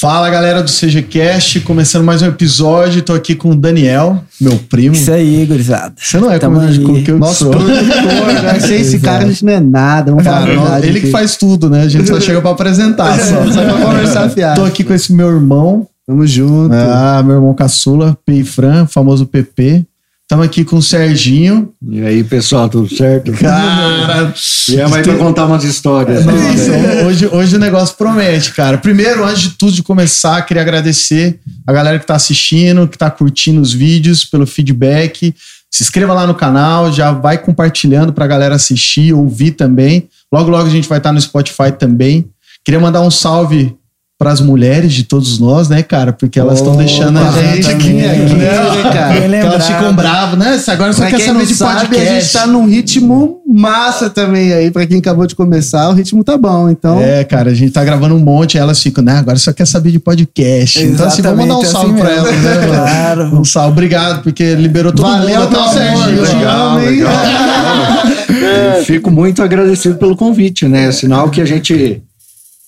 Fala galera do CGCast, começando mais um episódio. Tô aqui com o Daniel, meu primo. Isso aí, gurizada. Você não é Tamo como, aí. como que eu Nosso sou. produtor, né? Sem esse cara, a gente não é nada. Vamos falar Cara, verdade ele que faz tudo, né? A gente só chega pra apresentar só. Só pra conversar fiado. Tô aqui com esse meu irmão, Tamo junto. ah, meu irmão caçula, Peifran, famoso PP. Tamo aqui com o Serginho. E aí, pessoal, tudo certo? Cara, Viemos aí pra contar umas histórias. né? Nossa, hoje, hoje o negócio promete, cara. Primeiro, antes de tudo de começar, queria agradecer a galera que tá assistindo, que tá curtindo os vídeos, pelo feedback. Se inscreva lá no canal, já vai compartilhando pra galera assistir, ouvir também. Logo, logo a gente vai estar no Spotify também. Queria mandar um salve pras mulheres de todos nós, né, cara? Porque elas estão deixando a gente aqui, também. aqui, né, cara? Elas ficam bravas, né? Agora só Pra quer saber de sabe, podcast. a gente tá num ritmo massa também aí. Pra quem acabou de começar, o ritmo tá bom. Então, É, cara, a gente tá gravando um monte elas ficam, né? Agora só quer saber de podcast. então, assim, vamos mandar um Exatamente, salve assim pra elas, né? Claro. Um salve, obrigado, porque liberou todo valeu, mundo, até meu o amor. Serginho. Te legal, amo, hein? legal. É, Fico muito agradecido pelo convite, né? Sinal que a gente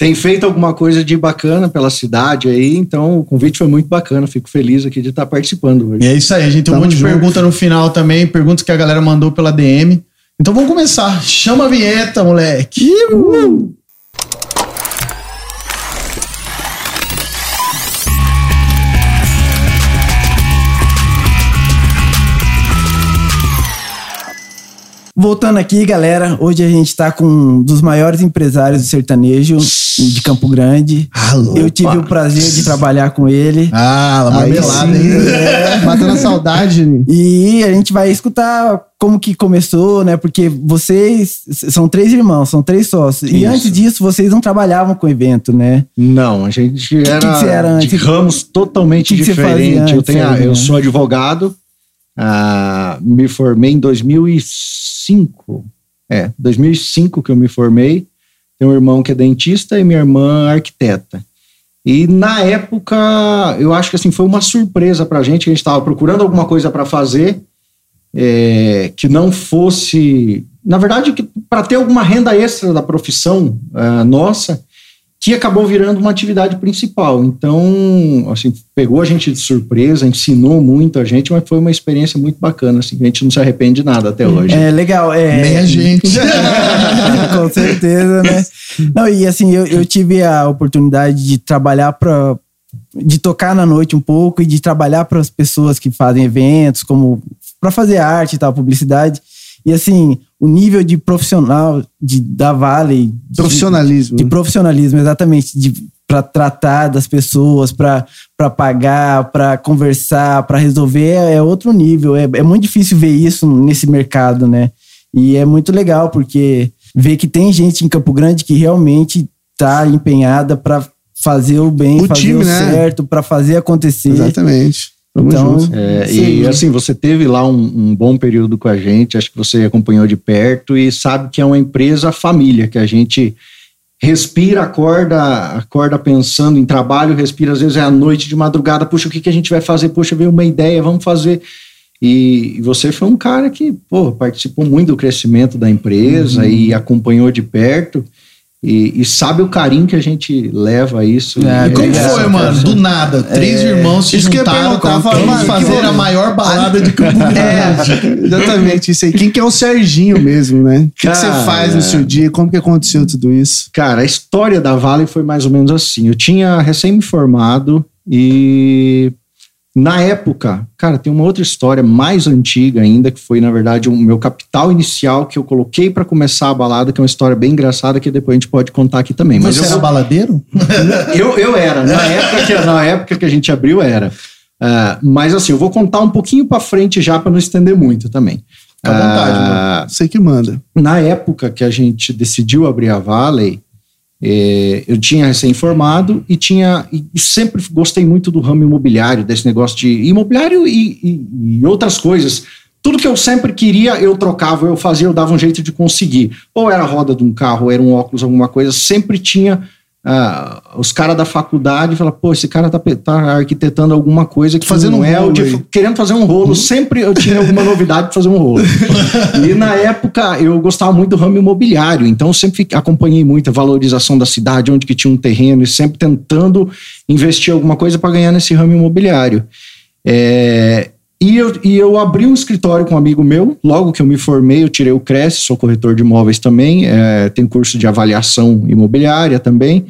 tem feito alguma coisa de bacana pela cidade aí, então o convite foi muito bacana. Fico feliz aqui de estar participando E hoje. é isso aí, a gente tem um monte de pergunta no final também, perguntas que a galera mandou pela DM. Então vamos começar. Chama a vinheta, moleque. Voltando aqui, galera, hoje a gente tá com um dos maiores empresários do sertanejo de Campo Grande. Alô, Eu tive o prazer de trabalhar com ele. Ah, Aí marmelada, hein? é, matando a saudade. né? E a gente vai escutar como que começou, né? Porque vocês são três irmãos, são três sócios. E Isso. antes disso, vocês não trabalhavam com evento, né? Não, a gente era, que você era de antes? ramos totalmente Que que você fazia diferentes. Eu, tenho, eu sou advogado, ah, me formei em 2005. É, 2005 que eu me formei. Tenho um irmão que é dentista e minha irmã arquiteta. E na época, eu acho que assim foi uma surpresa pra gente, que a gente estava procurando alguma coisa para fazer é, que não fosse, na verdade, para ter alguma renda extra da profissão ah, nossa, que acabou virando uma atividade principal. Então, assim, pegou a gente de surpresa, ensinou muito a gente, mas foi uma experiência muito bacana, assim, que a gente não se arrepende de nada até hoje. É legal. É, Nem a gente. Com certeza, né? Não, e assim, eu, eu tive a oportunidade de trabalhar para de tocar na noite um pouco e de trabalhar para as pessoas que fazem eventos, como para fazer arte e tal, publicidade. E assim, o nível de profissional de, da Vale, de- Profissionalismo. de profissionalismo, exatamente, para tratar das pessoas, para pagar, para conversar, para resolver, é outro nível. É, é muito difícil ver isso nesse mercado, né? E é muito legal, porque ver que tem gente em Campo Grande que realmente tá empenhada para fazer o bem, O fazer time, o né? certo, para fazer acontecer. Exatamente. Tamo Então, junto. É, Sim. e assim, você teve lá um, um bom período com a gente, acho que você acompanhou de perto e sabe que é uma empresa família, que a gente respira, acorda, acorda pensando em trabalho, respira, às vezes é à noite, de madrugada, puxa, o que, que a gente vai fazer? Puxa, veio uma ideia, vamos fazer. E, e você foi um cara que, pô, participou muito do crescimento da empresa e acompanhou de perto. E, e sabe o carinho que a gente leva a isso. É, E como foi, mano? Do nada, três irmãos se Isso que eu juntaram vamos mano, fazer que- a maior balada de Campo. É, exatamente isso aí. Quem que é o Serginho mesmo, né? O que, que você faz no seu dia? Como que aconteceu tudo isso? Cara, a história da Vale foi mais ou menos assim. Eu tinha recém me formado e na época, cara, tem uma outra história mais antiga ainda, que foi, na verdade, o meu capital inicial que eu coloquei para começar a balada, que é uma história bem engraçada que depois a gente pode contar aqui também. Mas Você eu, era baladeiro? eu, eu era, na época, que, na época que a gente abriu, era. Ah, mas assim, eu vou contar um pouquinho para frente já para não estender muito também. Fica à vontade, Ah, Você que manda. na época que a gente decidiu abrir a Valley, eh, eu tinha recém-formado e tinha e sempre gostei muito do ramo imobiliário, desse negócio de imobiliário e, e- e outras coisas. Tudo que eu sempre queria, eu trocava, eu fazia, eu dava um jeito de conseguir. Ou era a roda de um carro, ou era um óculos, alguma coisa, sempre tinha ah, os caras da faculdade falam, pô, esse cara tá, tá arquitetando alguma coisa que Fazendo não um é o de- querendo fazer um rolo. Sempre eu tinha alguma novidade pra fazer um rolo. e na época eu gostava muito do ramo imobiliário, então eu sempre acompanhei muito a valorização da cidade, onde que tinha um terreno, e sempre tentando investir alguma coisa para ganhar nesse ramo imobiliário. É, e, eu, e eu abri um escritório com um amigo meu, logo que eu me formei, eu tirei o Cresce, sou corretor de imóveis também, é, tenho curso de avaliação imobiliária também.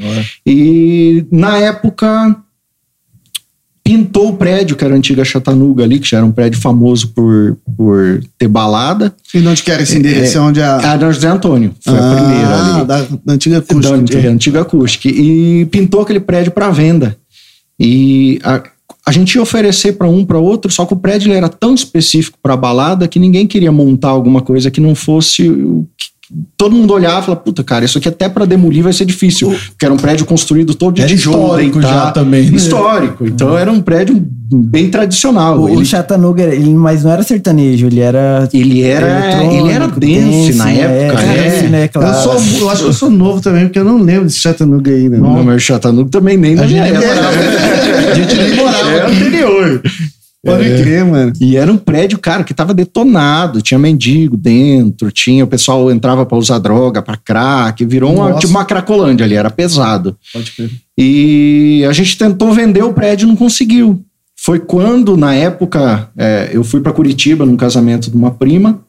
E na época pintou o prédio, que era a antiga Chatanuga ali, que já era um prédio famoso por, por ter balada. E onde que era esse endereço? É, onde a... A da José Antônio, foi a primeira ali. Ah, da, da antiga Da acústica. antiga, então. antiga acústica. E pintou aquele prédio para venda. E a, a gente ia oferecer para um, para outro, só que o prédio era tão específico para balada que ninguém queria montar alguma coisa que não fosse o todo mundo olhava e falava, puta, cara, isso aqui até para demolir vai ser difícil, porque era um prédio construído todo de Era tijolo, histórico deitado. já também, né? Histórico. Então era um prédio bem tradicional. O, o ele, Chattanooga, ele, mas não era sertanejo, ele era. ele era, ele era dance na dance, época, é, é. dance, né, claro. Eu, sou, eu acho que eu sou novo também, porque eu não lembro desse Chattanooga aí, né? Não, mas o Chattanooga também nem na A minha gente nem época. morava. A gente nem morava É anterior. Pode crer, mano. E era um prédio, cara, que tava detonado, tinha mendigo dentro, tinha o pessoal entrava pra usar droga, pra crack, virou uma, tipo uma cracolândia ali, era pesado. Pode crer. E a gente tentou vender o prédio, não conseguiu. Foi quando, na época, é, eu fui para Curitiba num casamento de uma prima,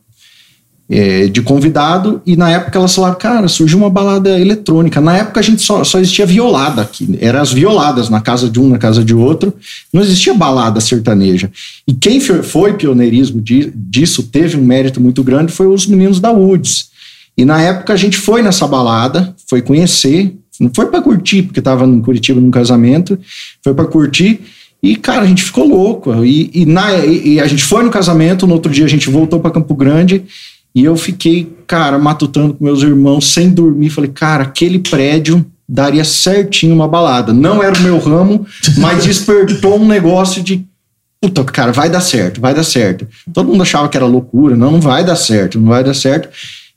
é, de convidado, e na época elas falaram, cara, surgiu uma balada eletrônica. Na época a gente só, só existia violada aqui, eram as violadas na casa de um, na casa de outro, não existia balada sertaneja. E quem foi, pioneirismo di- disso, teve um mérito muito grande, foi os meninos da Woods. E na época a gente foi nessa balada, foi conhecer, não foi para curtir, porque tava em Curitiba num casamento, foi para curtir. E, cara, a gente ficou louco. E, e na, e a gente foi no casamento, no outro dia a gente voltou para Campo Grande. E eu fiquei, cara, matutando com meus irmãos, sem dormir. Falei, cara, aquele prédio daria certinho uma balada. Não era o meu ramo, mas despertou um negócio de puta, cara, vai dar certo, vai dar certo. Todo mundo achava que era loucura, não, não vai dar certo, não vai dar certo.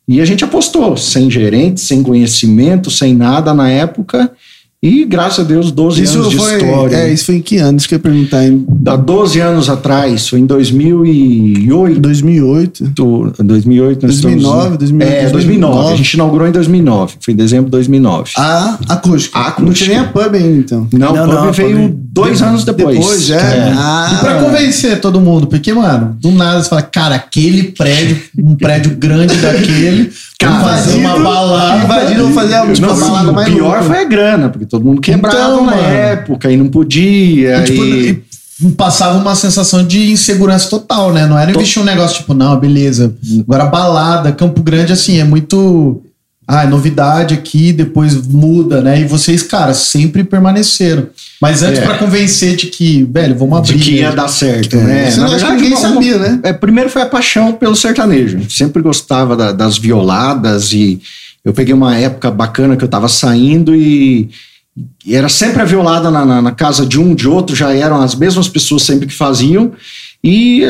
E a gente apostou, sem gerente, sem conhecimento, sem nada na época. E graças a Deus, 12 Isso anos de foi, história. é, isso foi em que ano? Isso que eu ia perguntar. Em Há 12 anos atrás, foi em 2008. 2008? 2008, nós 2009, estamos- 2008, É, 2009. A gente inaugurou em 2009. Foi em dezembro de 2009. A acústica. A acústica. Não tinha nem a pub ainda, então. não, Não, pub não, a veio pub- dois anos depois. Depois, já. É. Ah, E pra convencer todo mundo, porque, mano, do nada você fala, cara, aquele prédio, um prédio grande daquele, Cara, fazer uma balada. invadiram fazer a- tipo, Não, a balada o mais pior louca. foi a grana, porque todo mundo quebrava Então, na mano. época e não podia. E, tipo, e- passava uma sensação de insegurança total, né? Não era investir um negócio tipo, não, beleza. Agora balada, Campo Grande, assim, é muito. Ah, é novidade aqui, depois muda, né? E vocês, cara, sempre permaneceram. Mas antes, É. pra convencer de que, velho, vamos de abrir. que ia né? dar certo, É, né? eu acho que ninguém sabia, né? É, primeiro foi a paixão pelo sertanejo. Sempre gostava da- das violadas e eu peguei uma época bacana que eu tava saindo e, e era sempre a violada na, na- na casa de um, de outro, já eram as mesmas pessoas sempre que faziam. E,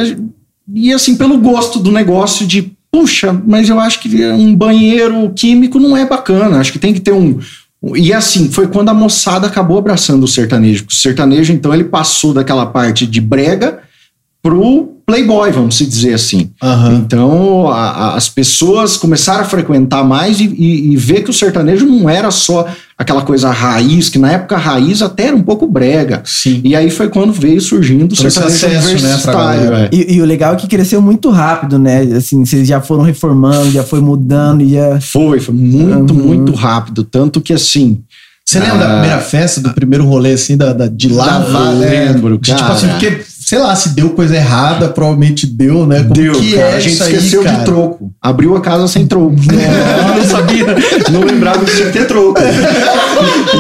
e assim, pelo gosto do negócio de, puxa, mas eu acho que um banheiro químico não é bacana, acho que tem que ter um. E assim, foi quando a moçada acabou abraçando o sertanejo. O sertanejo, então, ele passou daquela parte de brega pro playboy, vamos se dizer assim. Aham. Então, a- a- as pessoas começaram a frequentar mais e, e- e ver que o sertanejo não era só aquela coisa raiz, que na época a raiz até era um pouco brega. Sim. E aí foi quando veio surgindo o Trouxe sertanejo acesso, né, universitário. galera. é. E, e o legal é que cresceu muito rápido, né? Assim, vocês já foram reformando, já foi mudando, e já. Foi, foi muito, Uhum. muito rápido. Tanto que assim. Você lembra da Ah. primeira festa, do primeiro rolê, assim, da, da- de lá? Da- né? lembro, De, tipo cara. assim, porque, sei lá, se deu coisa errada, provavelmente deu, né? Como Deu, que cara. é a gente isso aí, esqueceu cara? de troco. Abriu a casa sem troco. não sabia, não lembrava que tinha que ter troco.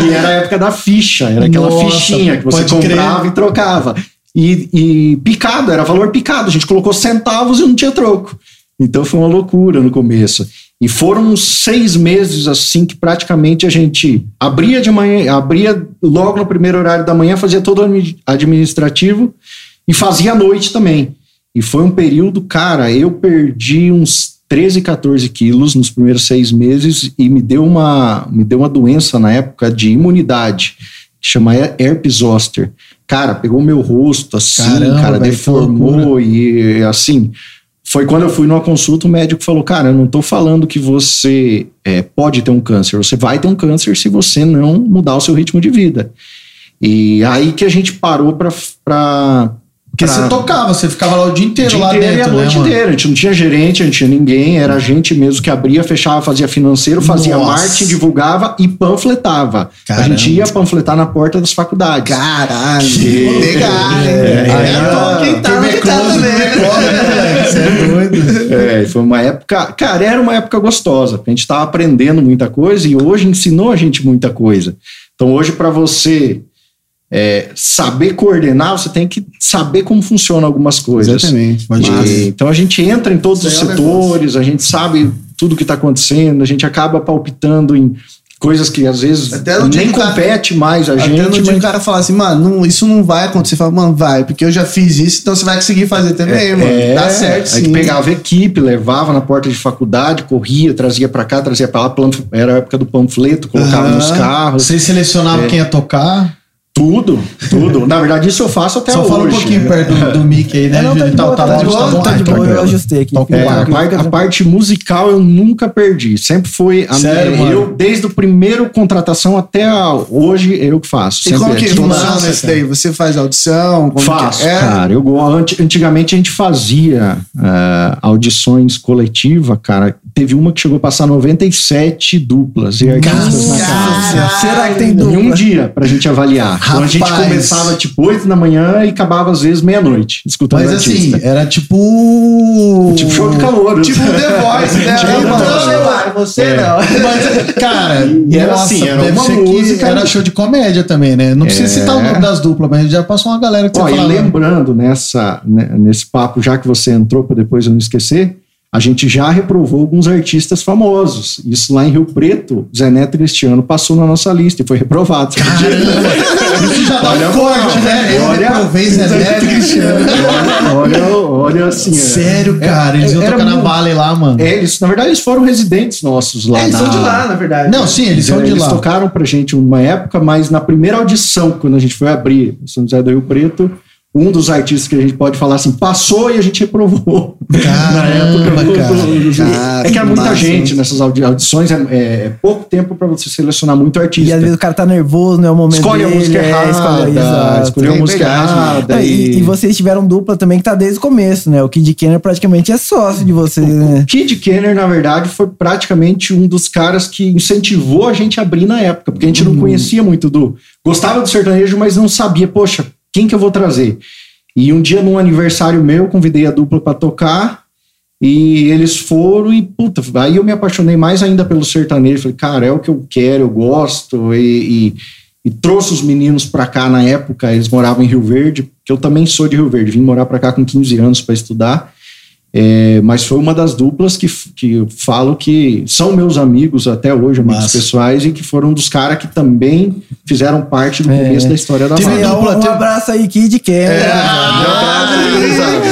e era a época da ficha, era aquela Nossa, fichinha que você pode crer. comprava e trocava. E, e picado, era valor picado. A gente colocou centavos e não tinha troco. Então foi uma loucura no começo. E foram uns seis meses assim que praticamente a gente abria de manhã, abria logo no primeiro horário da manhã, fazia todo o admi- administrativo e fazia à noite também. E foi um período, cara, eu perdi uns 13, 14 quilos nos primeiros seis meses e me deu uma, me deu uma doença na época de imunidade, que chama herpes zoster. Cara, pegou meu rosto assim, Caramba, cara, que deformou e assim. Foi quando eu fui numa consulta, o médico falou: Cara, eu não tô falando que você é, pode ter um câncer, você vai ter um câncer se você não mudar o seu ritmo de vida. E aí que a gente parou pra. Porque pra- você tocava, você ficava lá o dia o inteiro dia lá inteiro e dentro, a noite né, inteira. A gente não tinha gerente, a gente não tinha ninguém, era a gente mesmo que abria, fechava, fazia financeiro, fazia Nossa. marketing, divulgava e panfletava. Caramba. A gente ia panfletar na porta das faculdades. Caralho. Que- Legal? É, é, quem tá onde tá também. né? Você é doido. É, foi uma época. Cara, era uma época gostosa. A gente estava aprendendo muita coisa e hoje ensinou a gente muita coisa. Então, hoje, para você é, saber coordenar, você tem que saber como funcionam algumas coisas. Exatamente. E, então a gente entra em todos os Isso aí é setores, a gente sabe tudo que está acontecendo, a gente acaba palpitando em coisas que às vezes Até nem cara- compete mais a Até gente. no dia mas- o cara fala assim, mano, não- isso não vai acontecer. Você fala, mano, vai, porque eu já fiz isso, então você vai conseguir fazer também, mano. É, Dá certo, Aí sim. pegava equipe, levava na porta de faculdade, corria, trazia pra cá, trazia pra lá. Era a época do panfleto, colocava Aham. nos carros. Vocês selecionavam quem ia tocar? Tudo, tudo. Na verdade, isso eu faço até Só hoje. fala um pouquinho perto do, do mic aí, né? É, não, tá de Tá- boa, tá tá de boa, tá de boa, eu ajustei aqui. É, a, parte, a parte musical eu nunca perdi. Sempre foi a Sério, minha. mano? Eu, desde o primeiro contratação até a- hoje, eu que faço. E como que é, funciona cara. daí? Você faz audição? Como Faço, que é? cara. Eu Antigamente a gente fazia ah, audições coletiva, cara. Teve uma que chegou a passar 97 duplas e artistas na casa. Será que tem Em um dupla? dia pra gente avaliar. Então a gente Rapaz. começava tipo 8 da manhã e acabava às vezes meia-noite, escutando Mas assim, era tipo. Tipo show de calor. Tipo The Voice, né? Tipo The mano, Voice. você É. não. Mas, cara, E era nossa, assim, era deve uma ser música- que era show de comédia também, né? Não precisa É. citar o nome das duplas, mas já passou uma galera que Ó, você e lembrando nessa, né, nesse papo, já que você entrou para depois eu não esquecer, a gente já reprovou alguns artistas famosos. Isso lá em Rio Preto, Zé Neto Cristiano passou na nossa lista e foi reprovado. Isso já dá Olha, um corte, né? Eu olha- reprovei Zé Neto Cristiano. olha, olha assim. é. Sério, cara, eles iam tocar na Vale lá, mano. É, eles, na verdade, eles foram residentes nossos lá. É, eles na- são de lá, na verdade. Não, sim, eles são de eles lá. tocaram pra gente uma época, mas na primeira audição, quando a gente foi abrir São José do Rio Preto, um dos artistas que a gente pode falar assim, passou e a gente reprovou. Caramba, do- do- cara. do- Cara, é que era muita massa, gente nessas audi- audições, é, é pouco tempo pra você selecionar muito artista. E às vezes o cara tá nervoso, não é o momento Escolhe a dele, música é, errada, escolhe- exato. escolheu a É música errada. Não, e... E, vocês tiveram dupla também que tá desde o começo, né? O Kid Kenner praticamente é sócio de vocês, né? O Kid Kenner, na verdade, foi praticamente um dos caras que incentivou a gente a abrir na época, porque a gente Uhum. não conhecia muito do. Gostava do sertanejo, mas não sabia, poxa, quem que eu vou trazer? E um dia, num aniversário meu, convidei a dupla pra tocar. E eles foram e, puta, aí eu me apaixonei mais ainda pelo sertanejo. Falei, cara, é o que eu quero, eu gosto. E, e, e trouxe os meninos pra cá na época, eles moravam em Rio Verde, que eu também sou de Rio Verde, vim morar pra cá com 15 anos pra estudar. É, mas foi uma das duplas que, que eu falo que são meus amigos até hoje, amigos Massa. pessoais, e que foram um dos caras que também fizeram parte do É. começo da história da Teve dupla, um, um teve- abraço aí, Kid Kenner.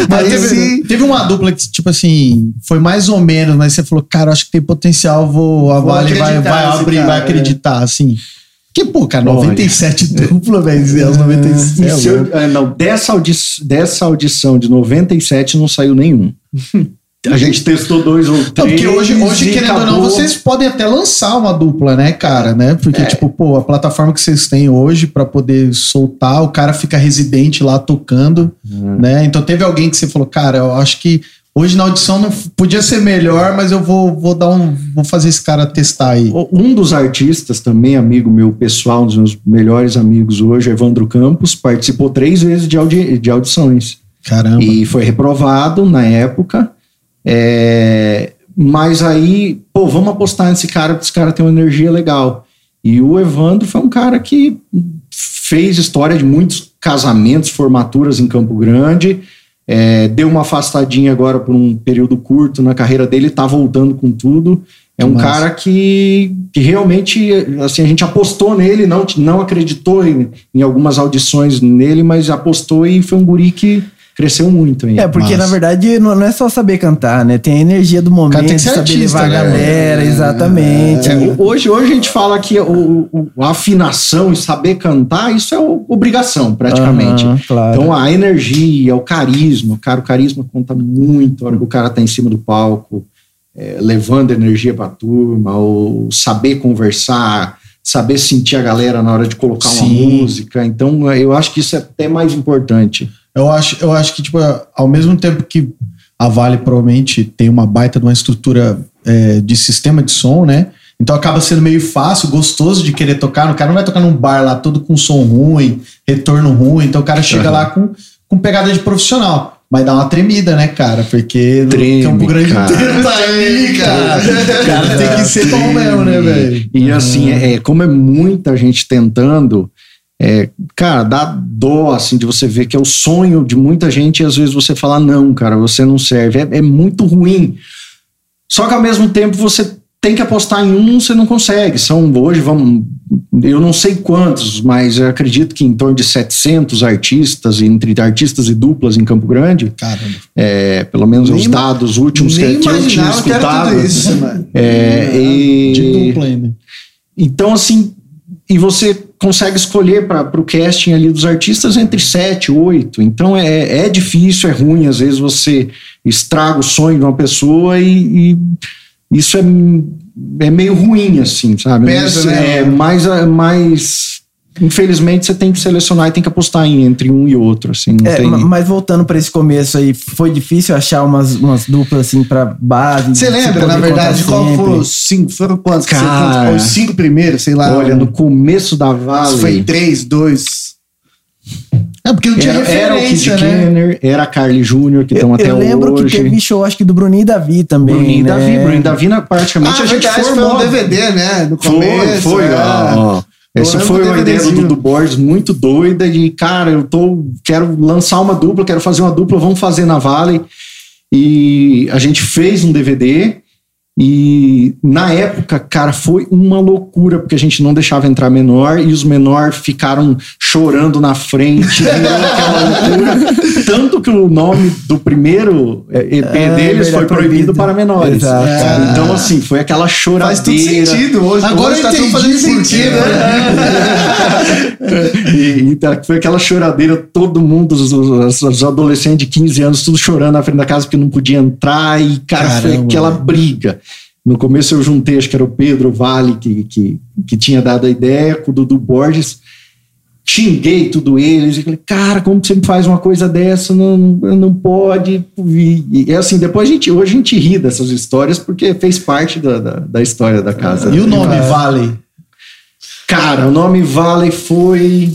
Mas Aí teve, sim. teve uma dupla que, tipo assim, foi mais ou menos, mas você falou, cara, acho que tem potencial, vou, a Vou Vale vai, vai abrir, cara, vai é. acreditar, assim. Que, pô, cara, Olha. 97 dupla, velho, E 97. se eu- é, não, dessa, audi dessa audição de 97 não saiu nenhum. A gente testou dois ou Não, três. porque hoje, hoje querendo ou não, acabou. vocês podem até lançar uma dupla, né, cara, né? Porque, É. tipo, pô, a plataforma que vocês têm hoje pra poder soltar, o cara fica residente lá tocando, Uhum. né? Então teve alguém que você falou, cara, eu acho que hoje na audição não podia ser melhor, mas eu vou, vou dar um. Vou fazer esse cara testar aí. Um dos artistas, também amigo meu pessoal, um dos meus melhores amigos hoje, Evandro Campos, participou três vezes de, audi de audições. Caramba. E foi reprovado na época. É, mas aí, pô, vamos apostar nesse cara, porque esse cara tem uma energia legal. E o Evandro foi um cara que fez história de muitos casamentos, formaturas em Campo Grande. É, deu uma afastadinha agora por um período curto na carreira dele, tá voltando com tudo. É um Massa. cara que, que realmente, assim, a gente apostou nele, não, não acreditou em, em algumas audições nele, mas apostou e foi um guri que cresceu muito aí. É, porque Massa. na verdade não é só saber cantar, né? Tem a energia do momento, tem que saber artista, levar a né? galera, exatamente. É, o- hoje, hoje a gente fala que o, o- a afinação e saber cantar, isso é obrigação, praticamente. Aham, claro. Então a energia, o carisma, cara, o carisma conta muito a hora que o cara tá em cima do palco, é, levando energia pra turma, ou saber conversar, saber sentir a galera na hora de colocar uma Sim. música. Então eu acho que isso é até mais importante. Eu acho, eu acho que, tipo, ao mesmo tempo que a Vale provavelmente tem uma baita de uma estrutura é, de sistema de som, né? Então acaba sendo meio fácil, gostoso de querer tocar. O cara não vai tocar num bar lá todo com som ruim, retorno ruim. Então o cara chega Aham. lá com, com pegada de profissional. Mas dá uma tremida, né, cara? Porque Treme, no Campo Grande cara. inteiro tá aí, cara. O cara tem que ser bom mesmo, né, velho? E assim, é, como é muita gente tentando, é, cara, dá dó assim de você ver que é o sonho de muita gente e às vezes você fala, não, cara, você não serve. É, é muito ruim. Só que ao mesmo tempo você tem que apostar em um, você não consegue. São hoje, vamos, eu não sei quantos, mas eu acredito que em torno de 700 artistas, entre artistas e duplas em Campo Grande, Caramba. é, pelo menos Nem os dados últimos que, que eu tinha escutado. isso, mano. É, e- De dupla ainda. então, assim, e você consegue escolher para o casting ali dos artistas entre sete, oito. Então é, é difícil, é ruim. Às vezes você estraga o sonho de uma pessoa e, e isso é, é meio ruim, assim, sabe? Pesa, Mas, né? É mais, mais. Infelizmente, você tem que selecionar e tem que apostar em, entre um e outro, assim. Não É, tem... ma- mas voltando pra esse começo aí, foi difícil achar umas, umas duplas assim pra base. Você se lembra, na verdade, qual sempre? foram os cinco? Foram quantos? que você Cara. contou? os cinco primeiros, sei lá. Olha, no começo da Vale. Foi três, dois. É porque não tinha Era, era o Kid referência, né? Kenner, era a Carly Júnior, que estão Eu, até eu lembro hoje. que teve show, acho que do Bruninho e Davi também. Bruninho e né? Davi, Bruninho e Davi, na- praticamente Ah, a gente verdade, formou. foi um DVD, né? No Foi, começo. foi, é. ó, Essa foi do uma ideia do. Dudu Borges muito doida de, cara, eu tô, quero lançar uma dupla, quero fazer uma dupla, vamos fazer na Vale. E a gente fez um DVD e na época, cara, foi uma loucura, porque a gente não deixava entrar menor e os menores ficaram chorando na frente, virou aquela loucura. Tanto que o nome do primeiro eh, EP É, deles foi proibido proibido. para menores. É. Então, assim, foi aquela choradeira. Faz tudo sentido hoje. Agora hoje eu tá tudo fazendo sentido. né? e, então, foi aquela choradeira, todo mundo, os, os- os adolescentes de 15 anos, tudo chorando na frente da casa porque não podia entrar, e, cara, foi Caramba, aquela velho. briga. No começo eu juntei, acho que era o Pedro Vale que, que, que tinha dado a ideia, com o Dudu Borges. Xinguei tudo eles e falei, cara, como você me faz uma coisa dessa? Não, não pode. E, e, assim, depois a gente, hoje a gente ri dessas histórias porque fez parte da, da, da história da casa. E o nome É. Vale? Cara, o nome Valley foi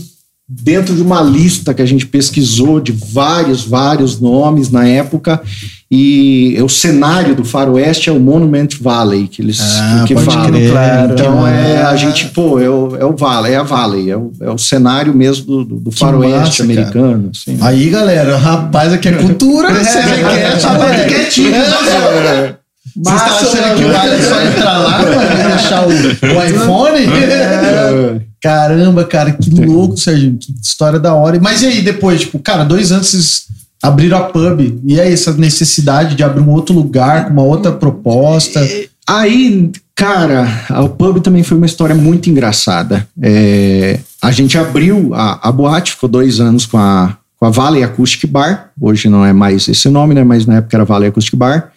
dentro de uma lista que a gente pesquisou de vários, vários nomes na época. E o cenário do Faroeste é o Monument Valley, que eles Ah, que falam. crer. claro. Então é Ah. a gente, pô, é o, é o Valley, é a Valley, é o, é o cenário mesmo do, do, Faroeste massa, americano. assim. Aí, galera, rapaz, aqui é cultura. Você quer, Rapaz, tu quietinho, Vocês estão achando que vale só entrar lá pra deixar o, o iPhone? É. Caramba, cara, que louco, Serginho. Que história da hora. Mas e aí, depois, tipo, cara, dois anos vocês abriram a pub. E aí, essa necessidade de abrir um outro lugar com uma outra proposta. Aí, cara, o pub também foi uma história muito engraçada. É, a gente abriu a, a boate, ficou dois anos com a, com a Valley Acoustic Bar. Hoje não é mais esse nome, né? Mas na época era Valley Acoustic Bar.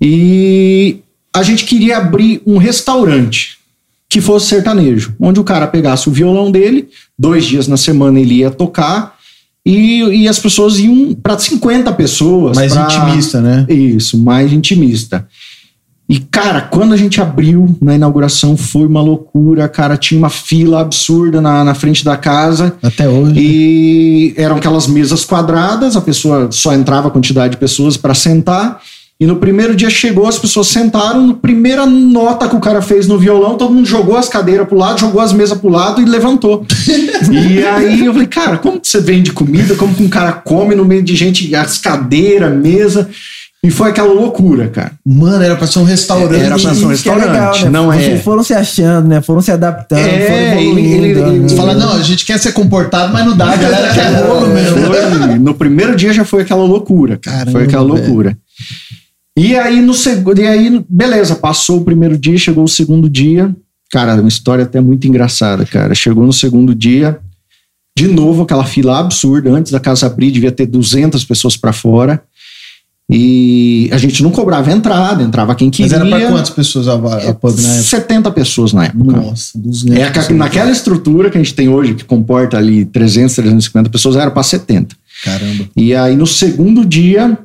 E a gente queria abrir um restaurante que fosse sertanejo, onde o cara pegasse o violão dele, dois dias na semana ele ia tocar. E, e as pessoas iam para 50 pessoas. Mais pra- intimista, né? isso, mais intimista. E, cara, quando a gente abriu na inauguração, foi uma loucura, cara. Tinha uma fila absurda na, na frente da casa. Até hoje. E eram aquelas mesas quadradas, a pessoa só entrava a quantidade de pessoas para sentar. E no primeiro dia chegou, as pessoas sentaram, no primeira nota que o cara fez no violão, todo mundo jogou as cadeiras pro lado, jogou as mesas pro lado e levantou. e aí eu falei, cara, como que você vende comida? Como que um cara come no meio de gente, as cadeiras, mesa? E foi aquela loucura, cara. Mano, era pra ser um restaurante. Era pra ser um é restaurante, né? não é. Foram se achando, né? Foram se adaptando, É, foram ele- evoluindo. ele- ele- né? Você fala, não, a gente quer ser comportado, mas não dá, a galera quer rolo mesmo. No primeiro dia já foi aquela loucura, cara. Caramba, foi aquela velho. E aí, no segundo, e aí, beleza, passou o primeiro dia, chegou o segundo dia. Cara, uma história até muito engraçada, cara. Chegou no segundo dia, de novo aquela fila absurda. Antes da casa abrir, devia ter 200 pessoas pra fora. E a gente não cobrava entrada, entrava quem Mas queria. era pra quantas pessoas a, a pub na época? 70 pessoas na época. Nossa, 200. É, a- naquela estrutura que a gente tem hoje, que comporta ali 300, 350 pessoas, era para 70. Caramba. E aí no segundo dia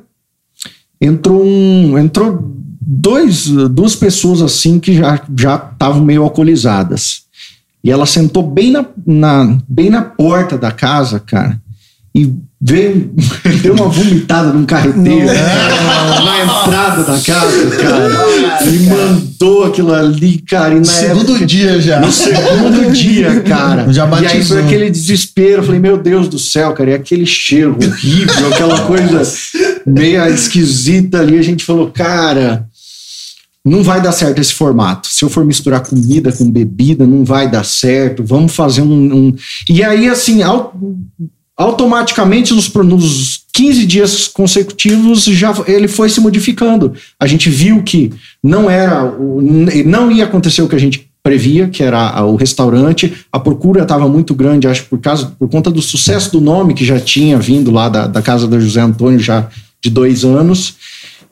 entrou um, entrou dois, duas pessoas assim que já já estavam meio alcoolizadas. E ela sentou bem na, na bem na porta da casa, cara. E veio deu uma vomitada num carreteiro na entrada da casa, cara. E mandou aquilo ali, cara. Na Segundo época- dia já. no segundo dia, cara. Já e aí foi aquele desespero. Eu falei, meu Deus do céu, cara. E aquele cheiro horrível, aquela coisa meio esquisita ali. A gente falou, cara, não vai dar certo esse formato. Se eu for misturar comida com bebida, não vai dar certo. Vamos fazer um. um- E aí, assim, au- automaticamente nos, nos 15 dias consecutivos já ele foi se modificando. A gente viu que não era não ia acontecer o que a gente previa, que era o restaurante. A procura estava muito grande, acho por causa por conta do sucesso do nome que já tinha vindo lá da, da casa do José Antônio já de dois anos.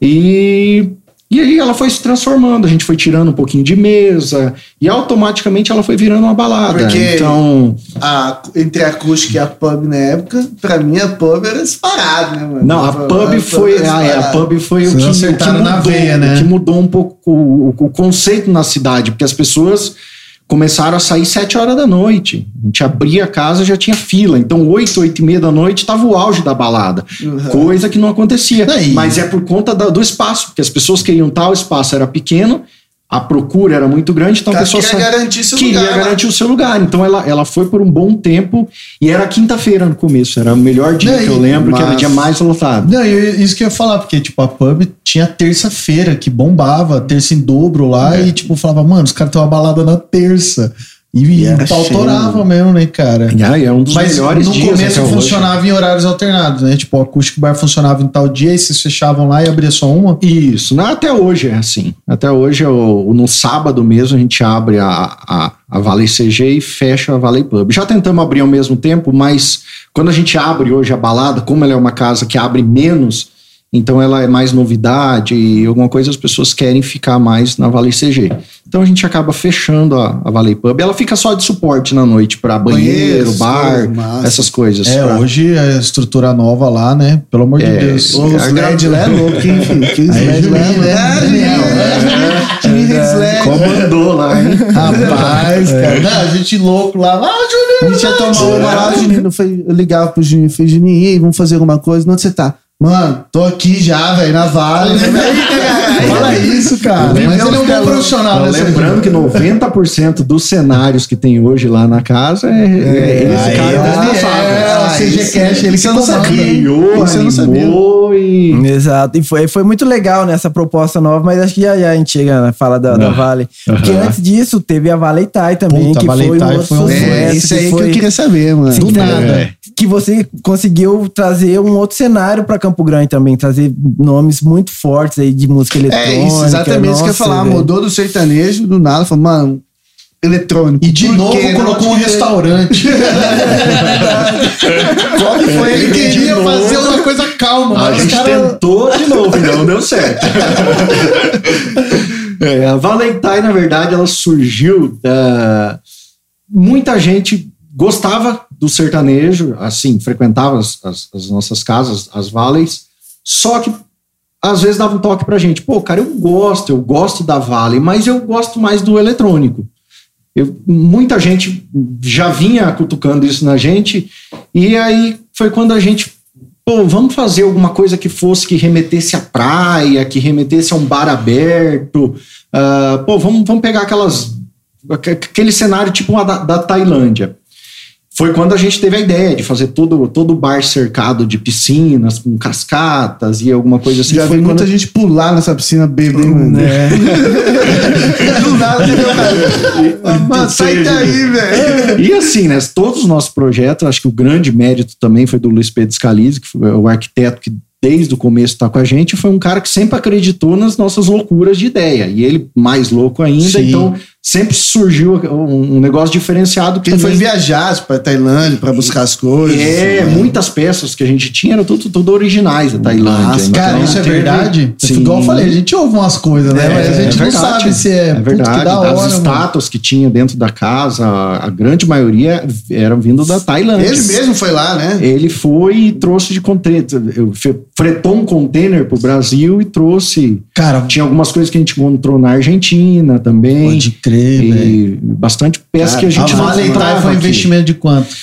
E e aí ela foi se transformando, a gente foi tirando um pouquinho de mesa e automaticamente ela foi virando uma balada. Porque- Então, A, entre a acústica e a pub na época, pra mim a pub era disparado, né, mano? Não, a pub foi, a, é, a disparado. pub foi o Vocês que, o que acertaram mudou, na veia, né? o que mudou um pouco o, o- o conceito na cidade, porque as pessoas começaram a sair sete horas da noite. A gente abria a casa já tinha fila. Então, oito, oito e meia da noite estava o auge da balada. Uhum. Coisa que não acontecia. Aí. Mas é por conta da- do espaço, porque as pessoas queriam tal, o espaço era pequeno, a procura era muito grande, então a pessoa queria sa- garantir seu queria lugar garantir o seu lugar. Então ela, ela foi por um bom tempo e era quinta-feira no começo. Era o melhor dia que eu lembro, que era o mas- dia mais lotado. Não, eu- isso que eu ia falar, porque, tipo, a pub tinha terça-feira que bombava, terça em dobro lá, É. e, tipo, falava, mano, os caras têm uma balada na terça. E, e era o pau cheio. torava mesmo, né, cara? Aí, é um dos Mas melhores no dias começo até hoje. funcionava em horários alternados, né? Tipo, o acústico bar funcionava em tal dia e vocês fechavam lá e abria só uma. Isso, não, até hoje é assim. Até hoje, o- no sábado mesmo, a gente abre a, a, a Valley CG e fecha a Valley Pub. Já tentamos abrir ao mesmo tempo, mas quando a gente abre hoje a balada, como ela é uma casa que abre menos, então ela é mais novidade e alguma coisa as pessoas querem ficar mais na Valley CG. Então a gente acaba fechando a, a Valley Pub. Ela fica só de suporte na noite para banheiro, Banheiros, bar, massa. essas coisas. É, Pra- hoje a estrutura nova lá, né? Pelo amor de É, Deus. Os LED lá é louco, hein, filho? Aí, LED lá Juninho, é né? louco. Juninho LED. Comandou lá, hein? Rapaz, cara. Não, a gente louco lá. Ah, A Juninho! gente ia tomar uma lá, o Juninho, não foi, eu ligava pro Juninho, falei, Juninho, e aí, vamos fazer alguma coisa? Onde você tá? Mano, tô aqui já, velho, na Vale. Fala isso, cara. Mas ele é um bom profissional, né? Lembrando que 90% dos cenários que tem hoje lá na casa é, é esse Aí, cara ó, responsável. é, CG Cash, ele que eu não sabia. Criou, Isso eu não sabia. e... Exato. E foi, foi muito legal nessa proposta nova, mas acho que já, já a gente chega na fala da, da. Vale. Porque antes disso, teve a Vale Thai também, Puta, que foi um outro foi um- sucesso. É, isso aí que, foi- eu queria saber, mano. Sim, Do que- nada. Que você conseguiu trazer um outro cenário para Campo Grande também, trazer nomes muito fortes aí de música eletrônica. É isso, exatamente isso que eu ia nossa, falar. velho. Mudou do sertanejo, do nada, falou, mano, eletrônico. E de Por novo quê? colocou um restaurante. Qual que foi Ele ele que queria novo. fazer uma coisa calma, A gente caras. tentou de novo e não deu certo. É, a Valentine, na verdade, ela surgiu da... Muita gente gostava do sertanejo, assim, frequentava as, as- as nossas casas, as Valleys, só que às vezes dava um toque pra gente. Pô, cara, eu gosto, eu gosto da Valley, mas eu gosto mais do eletrônico. Eu- muita gente já vinha cutucando isso na gente, e aí foi quando a gente, pô, vamos fazer alguma coisa que fosse que remetesse à praia, que remetesse a um bar aberto, ah, pô, vamos, vamos pegar aquelas, aque- aquele cenário tipo da, da Tailândia. Foi quando a gente teve a ideia de fazer todo, todo o bar cercado de piscinas, com cascatas e alguma coisa assim. Já foi vi quando muita gente pular nessa piscina bêbada, hein, mano? É. Do nada, cara? Sai daí, velho. E assim, né? Todos os nossos projetos, acho que o grande mérito também foi do Luiz Pedro Scalise, que foi o arquiteto que desde o começo está com a gente, foi um cara que sempre acreditou nas nossas loucuras de ideia. E ele mais louco ainda, Sim. então sempre surgiu um, negócio diferenciado que Ele foi viajar pra Tailândia pra buscar as coisas. É, né? muitas peças que a gente tinha eram tudo, tudo originais da Tailândia. Nossa, Então, Cara, isso é verdade? Sim. Igual eu falei, a gente ouve umas coisas, né? É, Mas a gente é não sabe se é, É verdade, hora, mano. estátuas que tinha dentro da casa, a grande maioria eram vindo da Tailândia. Ele mesmo foi lá, né? Ele foi e trouxe de container, fe- fretou um container pro Brasil e trouxe. Cara, Tinha algumas coisas que a gente encontrou na Argentina também. pode crer, velho. e bastante peça Cara, que a A gente não Vale foi um investimento de quanto?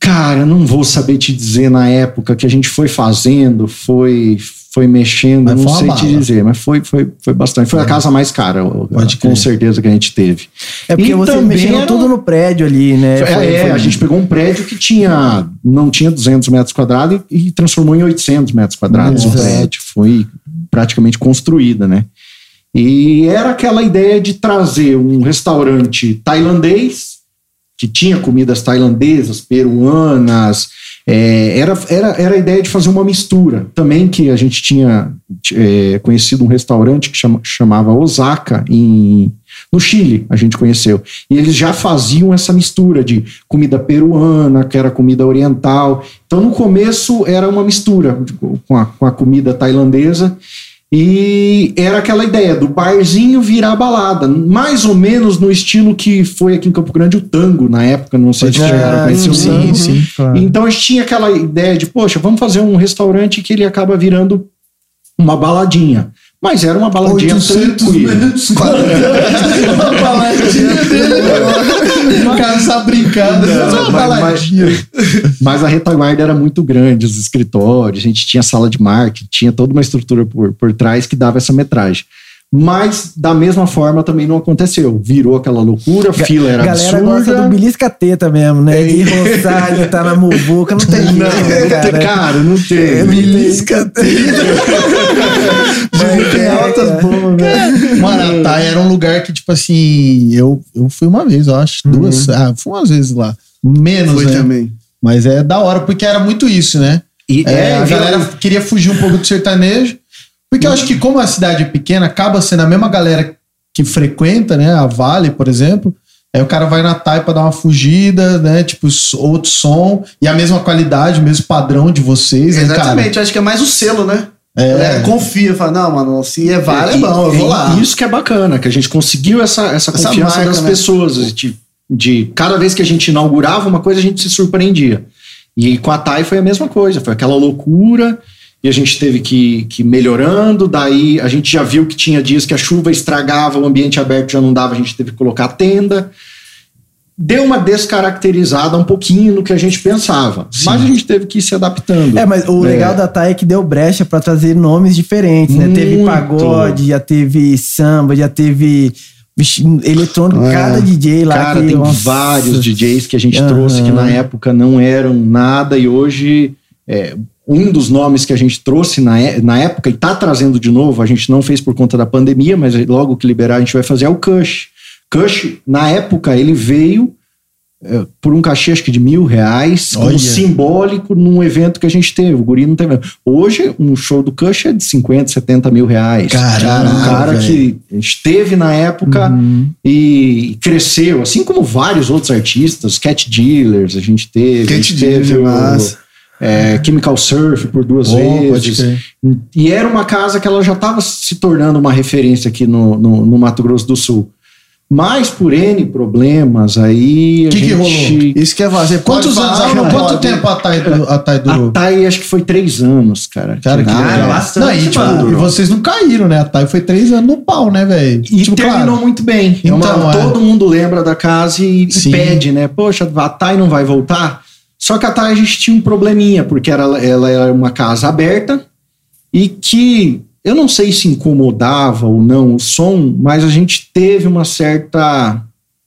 Cara, eu não vou saber te dizer na época que a gente foi fazendo, foi foi mexendo, Mas não foi sei bala. te dizer, mas foi, foi, foi bastante. Foi a casa mais cara, Pode com crer. certeza que a gente teve. É porque E também mexeram era- tudo no prédio ali, né? É, Foi- é, foi- a gente pegou um prédio que tinha não tinha 200 metros quadrados e, e transformou em 800 metros quadrados o Nossa. prédio. Foi praticamente construída, né? E era aquela ideia de trazer um restaurante tailandês, que tinha comidas tailandesas, peruanas. é, era, era, era a ideia de fazer uma mistura. Também que a gente tinha é, conhecido um restaurante que chama- chamava Osaka, em, no Chile, a gente conheceu. E eles já faziam essa mistura de comida peruana, que era comida oriental. Então, no começo, era uma mistura com a, com a comida tailandesa. E era aquela ideia do barzinho virar balada, mais ou menos no estilo que foi aqui em Campo Grande o tango na época, não sei se Pode chegaram a conhecer o Sim, tango. sim. claro. Então a gente tinha aquela ideia de, poxa, vamos fazer um restaurante que ele acaba virando uma baladinha. Mas era uma baladinha 800 tranquila. metros. Uma baladinha dele. O cara Faz uma mas- baladinha. Mas a retaguarda era muito grande, os escritórios, a gente tinha sala de marketing, tinha toda uma estrutura por, por trás que dava essa metragem. Mas, da mesma forma, também não aconteceu. Virou aquela loucura, a fila era galera absurda. gosta do belisca teta mesmo, né? De roçar, de tá na muvuca, não tem jeito, Não, né, cara. cara, não tem. Belisca Mas Tem é, altas bombas, velho. A Thay era um lugar que, tipo assim, eu, eu fui uma vez, eu acho. Duas. Ah, fui umas vezes lá. Menos, Foi né? também. Mas é da hora, porque era muito isso, né? E, É, a viu? galera queria fugir um pouco do sertanejo. Porque eu acho que, como a cidade é pequena, acaba sendo a mesma galera que frequenta, né? A Vale, por exemplo. Aí o cara vai na TAI pra dar uma fugida, né? Tipo, outro som e a mesma qualidade, o mesmo padrão de vocês, né, cara? Exatamente, eu acho que é mais o selo, né? É. Confia, fala, não, mano, se é vale, é bom, eu vou lá. Isso que é bacana, que a gente conseguiu essa, essa Essa confiança marca, das né? pessoas. De, de cada vez que a gente inaugurava uma coisa, a gente se surpreendia. E com a TAI foi a mesma coisa, foi aquela loucura. E a gente teve que, que ir melhorando. Daí a gente já viu que tinha dias que a chuva estragava, o ambiente aberto já não dava, a gente teve que colocar tenda. Deu uma descaracterizada um pouquinho no que a gente pensava. Mas a gente teve que ir se adaptando. É, mas o É. legal da Thay é que deu brecha pra trazer nomes diferentes, né? Teve Muito. pagode, já teve samba, já teve eletrônico, É. cada DJ lá. Cara, que, tem nossa. vários DJs que a gente Aham. trouxe que na época não eram nada e hoje é, um dos nomes que a gente trouxe na, é- na época e tá trazendo de novo, a gente não fez por conta da pandemia, mas logo que liberar a gente vai fazer é o Kush. Kush, na época, ele veio é, por um cachê acho que de mil reais, como Olha. simbólico num evento que a gente teve. O Guri não teve. Hoje, um show do Kush é de 50, 70 mil reais. Caralho, um cara velho. que a gente teve na época Uhum. e cresceu, assim como vários outros artistas, Cat Dealers, a gente teve, Cat a o, é, Chemical Surf por duas Oh, vezes. E era uma casa que ela já estava se tornando uma referência aqui no, no, no Mato Grosso do Sul. Mas por N problemas aí. a Que que gente- rolou? Isso que é vazio. Quantos anos? falar, ah, não quanto tempo a Thay, a Thay A durou? Thay acho que foi três anos, cara. Cara, que Ah, bastante, Não, e, tipo, e vocês não caíram, né? A Thay foi três anos no pau, né, velho? E Tipo, terminou claro. muito bem. É uma- Então, é. Todo mundo lembra da casa e, e Sim. pede, né? Poxa, a Thay não vai voltar. Só que a Thay a gente tinha um probleminha, porque era, ela era uma casa aberta e que eu não sei se incomodava ou não o som, mas a gente teve uma certa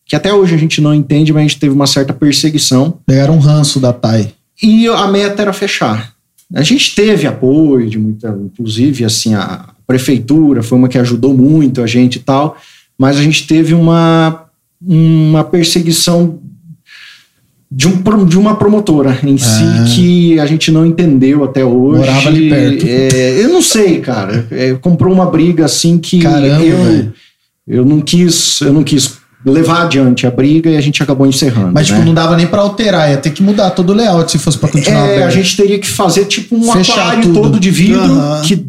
que até hoje a gente não entende, mas a gente teve uma certa perseguição. Pegaram um ranço da TAI. E a meta era fechar. A gente teve apoio de muita, inclusive assim, a prefeitura foi uma que ajudou muito a gente e tal, mas a gente teve uma, uma perseguição de, um, de uma promotora em Ah. si que a gente não entendeu até hoje. Morava ali perto. É, eu não sei, cara. É, comprou uma briga assim que Caramba, eu, eu não quis, eu não quis levar adiante a briga e a gente acabou encerrando. Mas, tipo, né? não dava nem pra alterar, ia ter que mudar todo o layout se fosse pra continuar É, aberto. a gente teria que fazer tipo um Fechar aquário tudo. todo de vidro Aham. que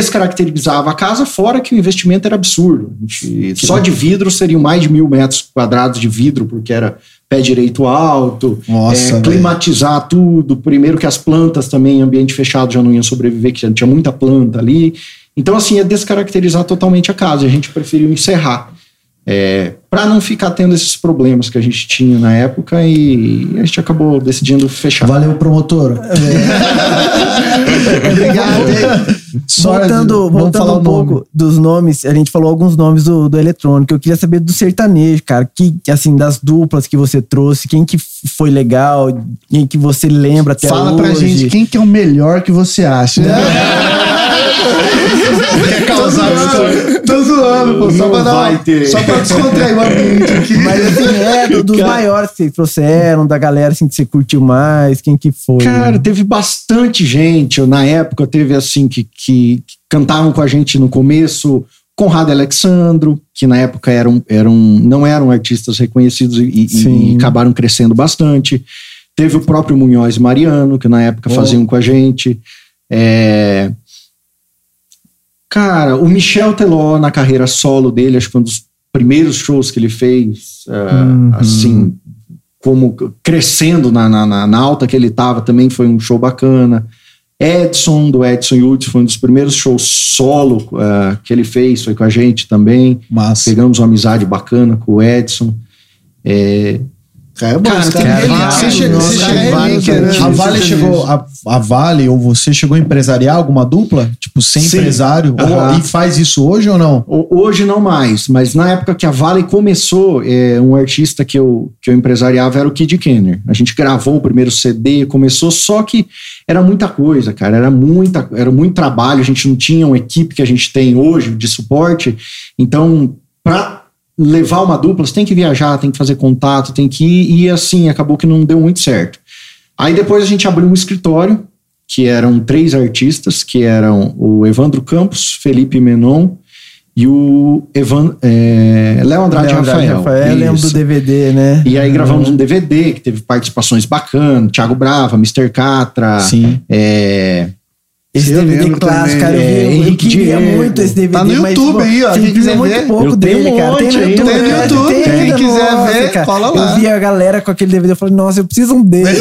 descaracterizava a casa, fora que o investimento era absurdo. Gente- só de vidro seriam mais de mil metros quadrados de vidro, porque era pé direito alto, Nossa, é, climatizar tudo. Primeiro que as plantas também em ambiente fechado já não iam sobreviver, que já tinha muita planta ali. Então, assim, ia descaracterizar totalmente a casa. A gente preferiu encerrar. É, para não ficar tendo esses problemas que a gente tinha na época e a gente acabou decidindo fechar. Valeu, promotor. Obrigado. hein? Só- voltando vamos voltando falar um o nome. pouco dos nomes, a gente falou alguns nomes do, do eletrônico. Eu queria saber do sertanejo, cara. Que, assim, das duplas que você trouxe, quem que foi legal, quem que você lembra até Fala hoje. pra gente quem que é o melhor que você acha. Quer causar. Tô zoando, pô. Só Não pra, dar só pra descontrair aqui. Mas assim, é, do- dos maiores que vocês trouxeram, da galera assim, que você curtiu mais, quem que foi? Cara, teve bastante gente. Na época teve assim que, que, que cantavam com a gente no começo. Conrado e Alexandro, que na época eram, eram, não eram artistas reconhecidos e, e- e acabaram crescendo bastante. Teve o próprio Munhoz e Mariano, que na época Oh. faziam com a gente. É, Cara, o Michel Teló, na carreira solo dele, acho que foi um dos primeiros shows que ele fez, ah, Uhum. assim, como crescendo na, na, na- alta que ele tava, também foi um show bacana. Edson, do Edson Yutz, foi um dos primeiros shows solo ah, que ele fez, foi com a gente também. Massa. Pegamos uma amizade bacana com o Edson. É, Cara, bom, Cara, cara é vários, Você chegou, você cara, chegou- é né? a Vale chegou, a, a Vale ou você chegou a empresariar alguma dupla? Tipo, ser Sim. empresário? Ou- Aham. e faz isso hoje ou não? Ho- Hoje não mais, mas na época que a Vale começou, é, um artista que eu, que eu empresariava era o Kid Kenner. A gente gravou o primeiro CD, começou, só que era muita coisa, cara, era, muita, era muito trabalho, a gente não tinha uma equipe que a gente tem hoje de suporte, então, para levar uma dupla, você tem que viajar, tem que fazer contato, tem que ir, e assim, acabou que não deu muito certo. Aí depois a gente abriu um escritório, que eram três artistas, que eram o Evandro Campos, Felipe Menon e o Evan, é, Léo Andrade Léo Rafael. Rafael, lembro Isso. do DVD, né? E aí gravamos um DVD que teve participações bacanas, Thiago Brava, Mr. Catra, Sim. é, Esse Eu DVD clássico, também, cara, eu, é, vi, eu Henrique queria Diego. muito esse DVD. Tá no mas, YouTube pô, aí, ó, quem quiser muito ver. pouco Eu dele, tenho um cara. Tem monte no aí, YouTube, tem no? YouTube, Tem, quem quiser nossa, ver, cara. cola lá. Eu vi a galera com aquele DVD, eu falei, nossa, eu preciso um dele.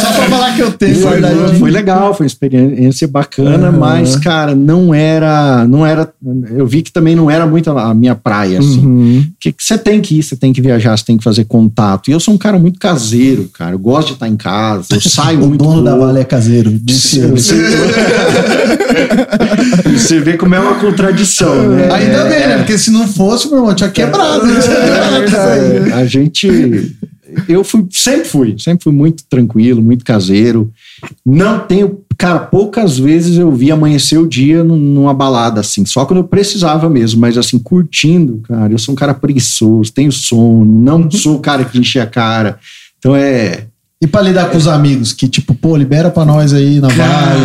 Só pra falar que eu tenho, Foi, foi legal, foi uma experiência bacana, Aham. mas, cara, não era, não era. Eu vi que também não era muito a minha praia, assim. Uhum. Que você tem que ir, você tem que viajar, você tem que fazer contato. E eu sou um cara muito caseiro, cara. Eu gosto de estar em casa, eu saio O muito. dono da. Vale é caseiro. Disse. Você, vê como é uma contradição, né? Ainda bem, né? Porque se não fosse, meu irmão, tinha quebrado. né? É, a gente. Eu fui, sempre fui, sempre fui muito tranquilo, muito caseiro. Não tenho. Cara, poucas vezes eu vi amanhecer o dia num- numa balada, assim, só quando eu precisava mesmo, mas assim, curtindo, cara. Eu sou um cara preguiçoso, tenho sono, não sou o cara que enche a cara. Então é. E pra lidar com os amigos, que tipo, pô, libera pra nós aí na Vale.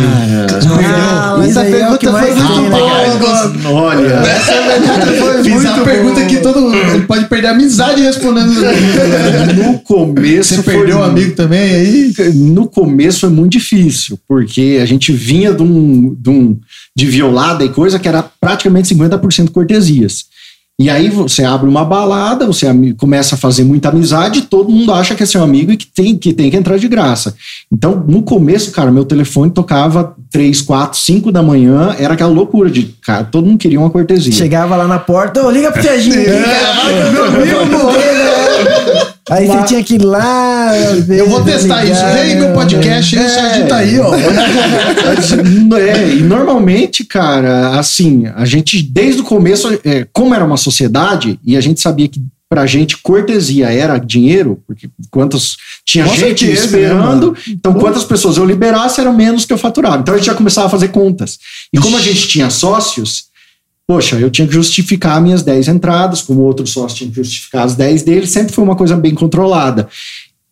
Ah, Essa aí é pergunta foi tem, muito né, boa, cara? Olha. Essa pergunta foi Fiz muito a pergunta boa. que todo mundo ele pode perder a amizade respondendo. No começo. Você foi perdeu um amigo também aí? no começo foi muito difícil, porque a gente vinha de um, de um de violada e coisa que era praticamente 50% cortesias. E aí você abre uma balada, você começa a fazer muita amizade, todo mundo acha que é seu amigo e que tem que, tem que entrar de graça. Então, no começo, cara, meu telefone tocava 3, 4, 5 da manhã, era aquela loucura de, cara, todo mundo queria uma cortesia. Chegava lá na porta, ô, liga pro Serginho. Vai que eu meu amigo, né? Aí você tinha que ir lá. ver, Eu vou testar ligar, isso. Vem meu né? podcast, aí o Serginho tá aí, ó. É, e normalmente, cara, assim, a gente, desde o começo, é, como era uma sociedade, e a gente sabia que pra gente cortesia era dinheiro, porque quantos tinha Com gente certeza, esperando, né, então quantas pessoas eu liberasse era menos que eu faturava. Então a gente já começava a fazer contas. E como a gente tinha sócios, poxa, eu tinha que justificar minhas 10 entradas, como outro sócio tinha que justificar as 10 dele, sempre foi uma coisa bem controlada.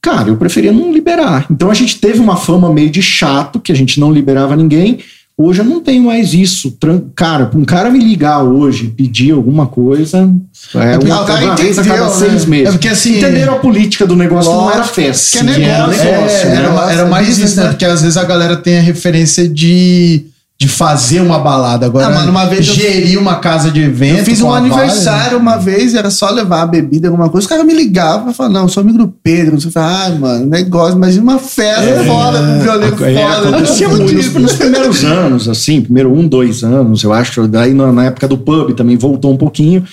Cara, eu preferia não liberar. Então a gente teve uma fama meio de chato, que a gente não liberava ninguém. Hoje eu não tenho mais isso. Cara, um cara me ligar hoje e pedir alguma coisa, é porque uma, o cara uma vez a cada entendeu, seis né? meses. É porque, assim, Entenderam a política do negócio, não era festa. Que é negócio, negócio, é, né? era, era mais isso, né? né? Porque às vezes a galera tem a referência de, de fazer uma balada. Agora, Ah, mano, uma vez eu- gerir uma casa de evento. Eu fiz um a Vale, aniversário uma vez, era só levar a bebida, alguma coisa. Os caras me ligavam e falavam, não, sou amigo do Pedro. Você fala, ah, mano, negócio, imagina uma festa foda, com violino É, foda. acontecia Tudo muito nos, nos primeiros anos, assim, primeiro um, dois anos, eu acho. Daí na, na época do pub também voltou um pouquinho.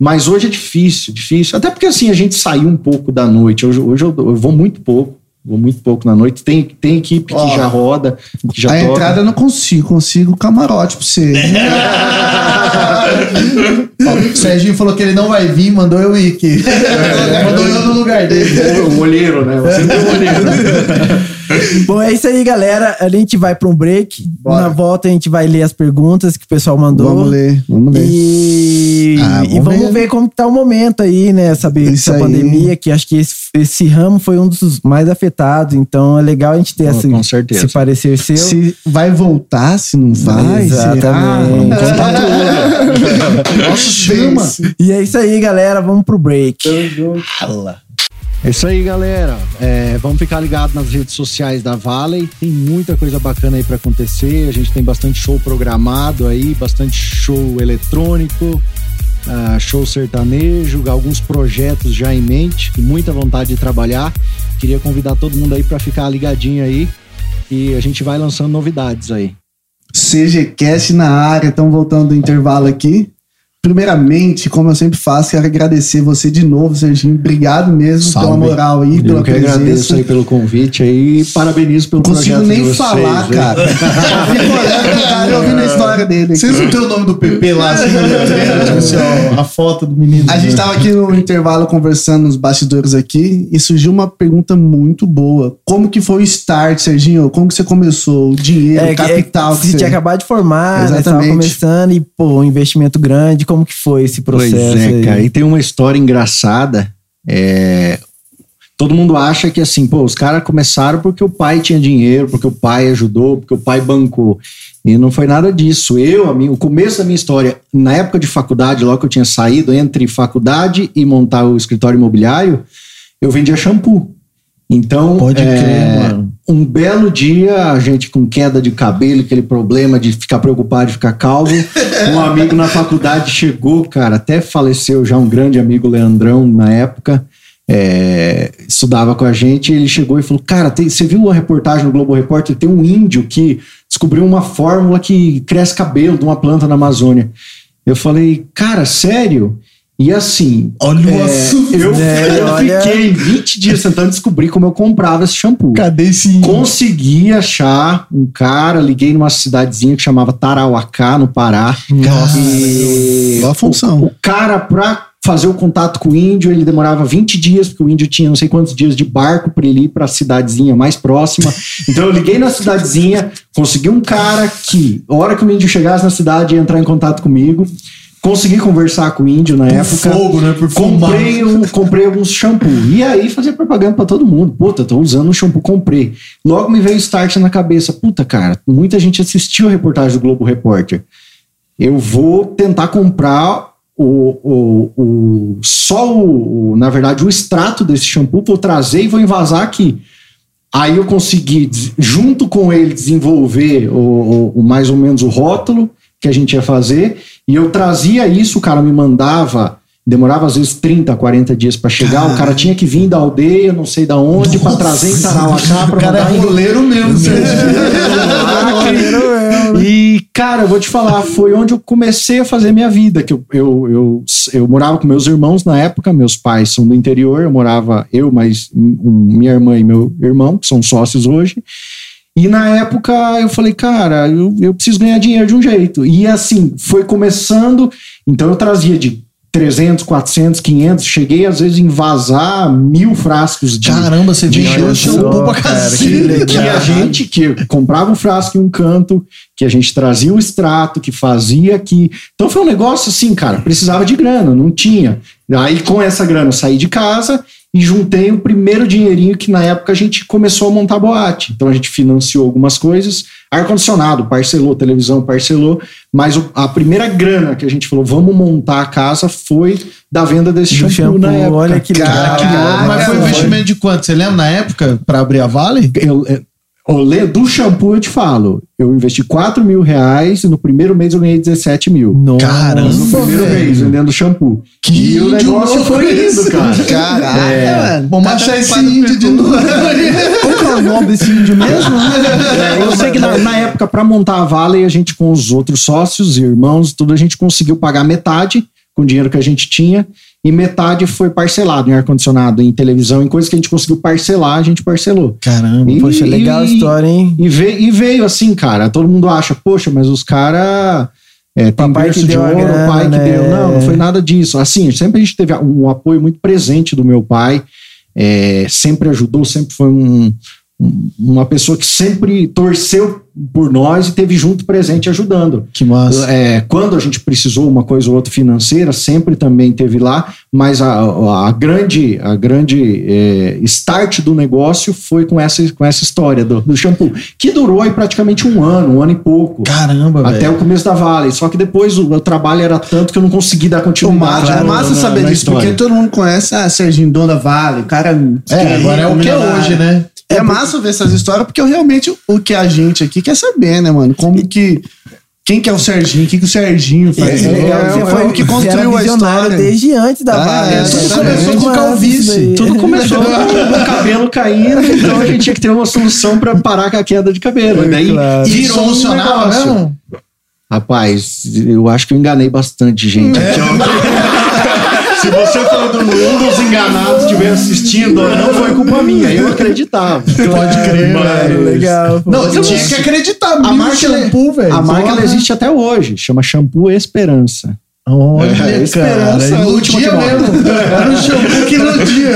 Mas hoje é difícil, difícil. Até porque assim, a gente saiu um pouco da noite. Hoje, hoje eu, eu vou muito pouco. Vou muito pouco na noite. Tem, tem equipe Ó, que já roda, que já a toca. entrada eu não consigo, consigo camarote pra você. Ó, o Serginho falou que ele não vai vir, mandou eu ir aqui. mandou eu no lugar dele. O, olheiro, né? Sempre o olheiro. Bom, é isso aí, galera. A gente vai para um break. Bora. Na volta a gente vai ler as perguntas que o pessoal mandou. Vamos ler, vamos ler. E, Ah, e vamos vamos ver. ver. como tá o momento aí, né? Saber Isso essa aí. pandemia, que acho que esse, esse ramo foi um dos mais afetados. Então é legal a gente ter Com- esse, com certeza. esse parecer seu. Se vai voltar, se não vai, Exatamente. será? Nossa, chama. E é isso aí, galera. Vamos pro break. É isso aí, galera. É, vamos ficar ligados nas redes sociais da Valley. Tem muita coisa bacana aí para acontecer. A gente tem bastante show programado aí, bastante show eletrônico, ah, show sertanejo, alguns projetos já em mente, muita vontade de trabalhar. Queria convidar todo mundo aí para ficar ligadinho aí e a gente vai lançando novidades aí. CGCast na área, estão voltando do intervalo aqui. Primeiramente, como eu sempre faço, quero agradecer você de novo, Serginho. Obrigado mesmo Salve. pela moral aí, pela Eu que agradeço presença. aí pelo convite aí e parabenizo pelo Não consigo projeto de nem vocês, falar, hein? cara. Eu fico olhando pro cara e ouvindo a história dele. Vocês não têm o nome do PP lá, assim, letreiro? Tipo assim, ó, a foto do menino. A gente tava aqui no intervalo conversando nos bastidores aqui e surgiu uma pergunta muito boa. Como que foi o start, Serginho? Como que você começou? O dinheiro, o que- capital que que você você... tinha acabado de formar, né? Tava Exatamente. começando e, pô, um investimento grande. Como que foi esse processo Pois é, aí? cara. E tem uma história engraçada. é, Todo mundo acha que assim, pô, os caras começaram porque o pai tinha dinheiro, porque o pai ajudou, porque o pai bancou. E não foi nada disso. Eu, a minha, o começo da minha história, na época de faculdade, logo que eu tinha saído, entre faculdade e montar o escritório imobiliário, eu vendia shampoo. Então, Pode é, crer, mano. Um belo dia, a gente com queda de cabelo, aquele problema de ficar preocupado de ficar calvo, um amigo na faculdade chegou, cara, até faleceu já um grande amigo, Leandrão, na época, é, estudava com a gente, ele chegou e falou, cara, tem- você viu a reportagem no Globo Repórter? Tem um índio que descobriu uma fórmula que cresce cabelo de uma planta na Amazônia. Eu falei, cara, sério? E assim, Olha o é, assunto. eu, É, eu olha- fiquei 20 dias tentando descobrir como eu comprava esse shampoo. Cadê esse... Consegui achar um cara, liguei numa cidadezinha que chamava Tarauacá, no Pará. Nossa. E Boa função. O, o cara, pra fazer o contato com o índio, ele demorava 20 dias, porque o índio tinha não sei quantos dias de barco para ele ir para a cidadezinha mais próxima. Então eu liguei na cidadezinha, consegui um cara que, a hora que o índio chegasse na cidade, ia entrar em contato comigo. Consegui conversar com o índio na Por época. fogo, né? Por Comprei, um, comprei alguns shampoo. E aí fazia propaganda pra todo mundo. Puta, tô usando um shampoo, comprei. Logo me veio o start na cabeça. Puta, cara, muita gente assistiu a reportagem do Globo Repórter. Eu vou tentar comprar o, o, o só o, o- na verdade, o extrato desse shampoo, vou trazer e vou envasar aqui. Aí eu consegui, junto com ele, desenvolver o, o- o mais ou menos o rótulo que a gente ia fazer. E eu trazia isso, o cara me mandava, demorava às vezes 30, 40 dias para chegar. O cara tinha que vir da aldeia, não sei da onde, para trazer em Tarauacá, O para cara mandar é em roleiro mesmo, Serginho. e, cara, eu vou te falar, foi onde eu comecei a fazer minha vida. Que eu, eu, eu, eu morava com meus irmãos na época, meus pais são do interior, eu morava, eu, mais um- minha irmã e meu irmão, que são sócios hoje. E na época eu falei, cara, eu, eu preciso ganhar dinheiro de um jeito. E assim, foi começando. Então eu trazia de 300, 400, 500. Cheguei, às vezes, em vazar mil frascos de. Caramba, você de vendeu shampoo. shampoo pra cara, que cacete. Que a gente que comprava um frasco em um canto, que a gente trazia o extrato, que fazia aqui. Então foi um negócio assim, cara, precisava de grana, não tinha. Aí com essa grana eu saí de casa e juntei o primeiro dinheirinho que na época a gente começou a montar boate. Então a gente financiou algumas coisas, ar-condicionado, parcelou, televisão, parcelou, mas a primeira grana que a gente falou, vamos montar a casa, foi da venda desse shampoo, shampoo, na época. olha que legal. Cara, que louco. Mas foi um investimento de quanto? Você lembra na época pra abrir a Vale? eu, eu- o le- do shampoo eu te falo, eu investi 4 mil reais e no primeiro mês eu ganhei 17 mil. Nossa, Caramba. No primeiro velho. mês, vendendo shampoo. Que e o negócio foi indo, cara. Caraca, mano. Vamos achar esse índio de novo. Qual que é o nome desse índio mesmo? É, eu sei que na, na época, para montar a Vale, a gente com os outros sócios, irmãos, tudo, a gente conseguiu pagar metade com o dinheiro que a gente tinha e metade foi parcelado em ar-condicionado, em televisão, em coisas que a gente conseguiu parcelar, a gente parcelou. Caramba. E- Poxa, legal a história, hein? E veio, e veio assim, cara. Todo mundo acha, poxa, mas os caras. É, tem Papai berço que de ouro, grana, pai que né? deu. Não, não foi nada disso. Assim, sempre a gente teve um apoio muito presente do meu pai. é, sempre ajudou, sempre foi um- uma pessoa que sempre torceu por nós e teve junto presente ajudando. Que massa. É, quando a gente precisou uma coisa ou outra financeira, sempre também teve lá, mas a, a grande, a grande é, start do negócio foi com essa, com essa história do, do shampoo, que durou aí praticamente um ano, um ano e pouco. Caramba, Até velho. o começo da Vale. Só que depois o, o trabalho era tanto que eu não consegui dar continuidade. massa, é na- massa saber disso, porque todo mundo conhece ah, Serginho Dona Vale, o cara. É, agora é o que é hoje, né? É massa ver essas histórias, porque eu realmente o que a gente aqui quer saber, né, mano? Como que. Quem que é o Serginho? O que, que o Serginho faz? É, É, você é, foi o que construiu a visionário história. desde antes da Ah, é, né? tudo começou com massa calvície. Tudo começou com o cabelo caindo, então a gente tinha que ter uma solução para parar com a queda de cabelo. E daí Claro. Virou um solucionava negócio. mesmo? Rapaz, eu acho que eu enganei bastante gente. Se você for do, um dos enganados estiver assistindo, não foi culpa minha, eu acreditava. Pode crer, Mano, velho. legal. pô. Não, você tinha que acreditar. A marca, shampoo, velho. a marca ela existe até hoje, chama Shampoo Esperança. Olha, É, cara. esperança é a última Iludia mesmo. Era um shampoo que iludia.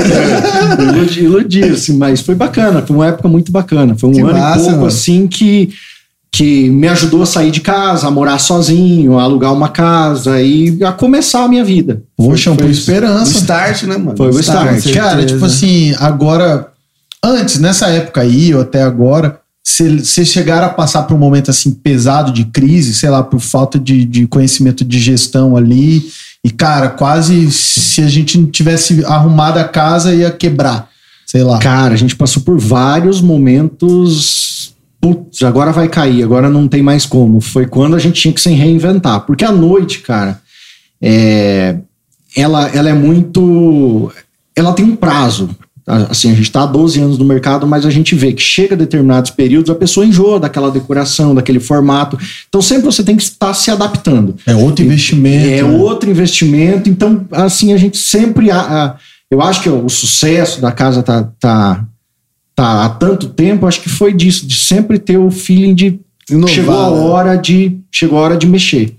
Iludi, iludi, assim, mas foi bacana, foi uma época muito bacana. Foi um Que ano massa, e pouco mano. assim que, que me ajudou a sair de casa, a morar sozinho, a alugar uma casa e a começar a minha vida. Pô, shampoo O Esperança. start, né, mano? Foi o start. Cara, certeza. tipo assim, agora, antes, nessa época aí, ou até agora, vocês chegaram a passar por um momento assim pesado de crise, sei lá, por falta de, de conhecimento de gestão ali. E, cara, quase se a gente não tivesse arrumado a casa, ia quebrar. Sei lá. Cara, a gente passou por vários momentos. Putz, agora vai cair, agora não tem mais como. Foi quando a gente tinha que se reinventar. Porque à noite, cara, é, ela, ela é muito. Ela tem um prazo. Assim, a gente está há 12 anos no mercado, mas a gente vê que chega a determinados períodos, a pessoa enjoa daquela decoração, daquele formato. Então sempre você tem que estar se adaptando. É outro investimento. É né? outro investimento. Então, assim, a gente sempre. a- a- eu acho que o sucesso da casa tá, tá, tá há tanto tempo, acho que foi disso, de sempre ter o feeling de. Inovar, chegou a né? hora de. Chegou a hora de mexer.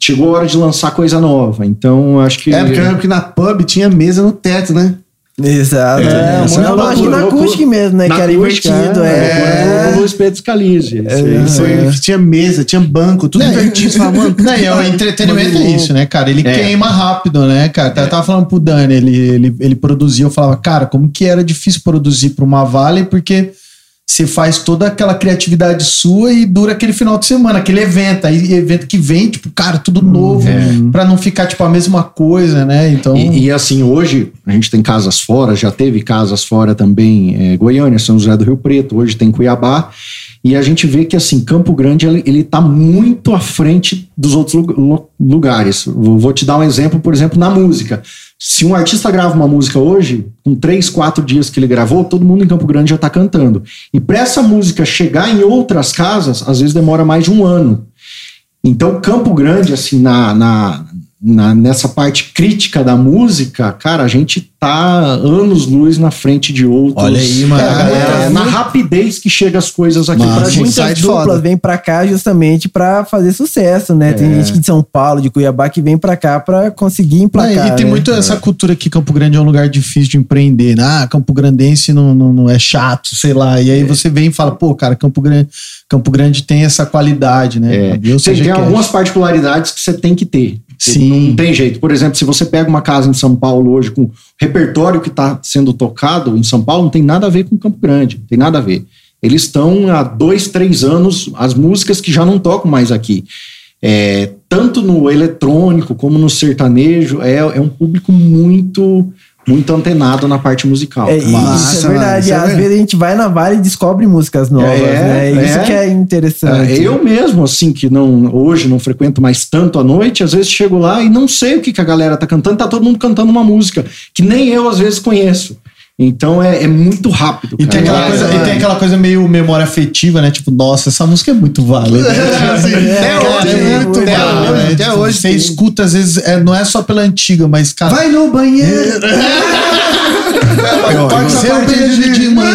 Chegou a hora de lançar coisa nova. Então, acho que. É, porque eu lembro que na pub tinha mesa no teto, né? Exato. É, Não, é acho que na acústica mesmo, né? Na que era acústica, invertido. É, É. o Luiz Pedro Scalise. É. Tinha mesa, tinha banco, tudo invertido. É o entretenimento é isso, né, cara? Ele É. queima rápido, né, cara? Eu tava falando pro Dani, ele, ele, ele produzia, eu falava, cara, como que era difícil produzir pra uma Vale, porque você faz toda aquela criatividade sua e dura aquele final de semana, aquele evento. Aí evento que vem, tipo, cara, tudo novo, pra não ficar, tipo, a mesma coisa, né? Então. E, e, assim, hoje a gente tem casas fora, já teve casas fora também, é, Goiânia, São José do Rio Preto, hoje tem Cuiabá. E a gente vê que assim, Campo Grande ele, ele tá muito à frente dos outros lu- lu- lugares. Vou te dar um exemplo, por exemplo, na música. Se um artista grava uma música hoje, com três, quatro dias que ele gravou, todo mundo em Campo Grande já tá cantando. E para essa música chegar em outras casas, às vezes demora mais de um ano. Então, Campo Grande, assim, na, na, na- nessa parte crítica da música, cara, a gente tá anos-luz na frente de outros. Olha aí, mano. É, É, na rapidez que chega as coisas aqui Massa. pra gente. Muitas Insight duplas foda. vêm pra cá justamente pra fazer sucesso, né? Tem gente que de São Paulo, de Cuiabá, que vem pra cá pra conseguir emplacar. Ah, e tem né? muito essa cultura que Campo Grande é um lugar difícil de empreender. Né? Ah, Campo Grandense não, não, não é chato, sei lá. E aí você vem e fala, pô, cara, Campo Grande, Campo Grande tem essa qualidade, né? É. Tem, seja tem é. algumas particularidades que você tem que ter. Sim. Não tem jeito. Por exemplo, se você pega uma casa em São Paulo hoje com o repertório que está sendo tocado em São Paulo, não tem nada a ver com Campo Grande. Não tem nada a ver. Eles estão há dois, três anos, as músicas que já não tocam mais aqui. É, tanto no eletrônico como no sertanejo, é, é um público muito muito antenado na parte musical. É, isso Massa, é verdade. mano, isso é Às vezes a gente vai na Vale e descobre músicas novas, É, né? Isso é. que é interessante. É, eu mesmo, assim, que não hoje não frequento mais tanto à noite, às vezes chego lá e não sei o que, que a galera tá cantando, tá todo mundo cantando uma música que nem eu às vezes conheço. Então é, é muito rápido. E tem, aquela É, coisa, e tem aquela coisa meio memória afetiva, né? Tipo, nossa, essa música é muito válida. Assim, até hoje, é né? muito Até válida, hoje, né? até Tipo, hoje Você tem. escuta, às vezes, é, não é só pela antiga, mas, cara. Vai no banheiro. Pode ser um beijo de manhã.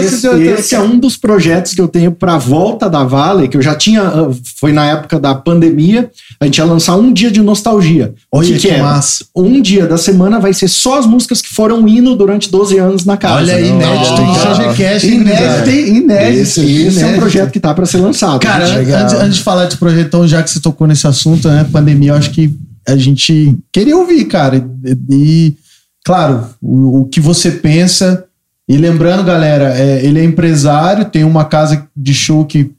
Esse, esse é um dos projetos que eu tenho para volta da Vale, que eu já tinha, ah, foi na época da pandemia, a gente ia lançar um dia de nostalgia. O Olha que, que que é? massa. Um dia da semana vai ser só as músicas que foram hino durante 12 anos na casa. Olha aí, inédito Nossa. Inédito, inédito. Esse, esse é um inédito. projeto que tá para ser lançado. Cara, Gente, antes, antes de falar desse projeto, então, já que você tocou nesse assunto, né? Pandemia, eu acho que a gente queria ouvir, cara. E, e, claro, o, o que você pensa. E lembrando, galera, é, ele é empresário, tem uma casa de show que,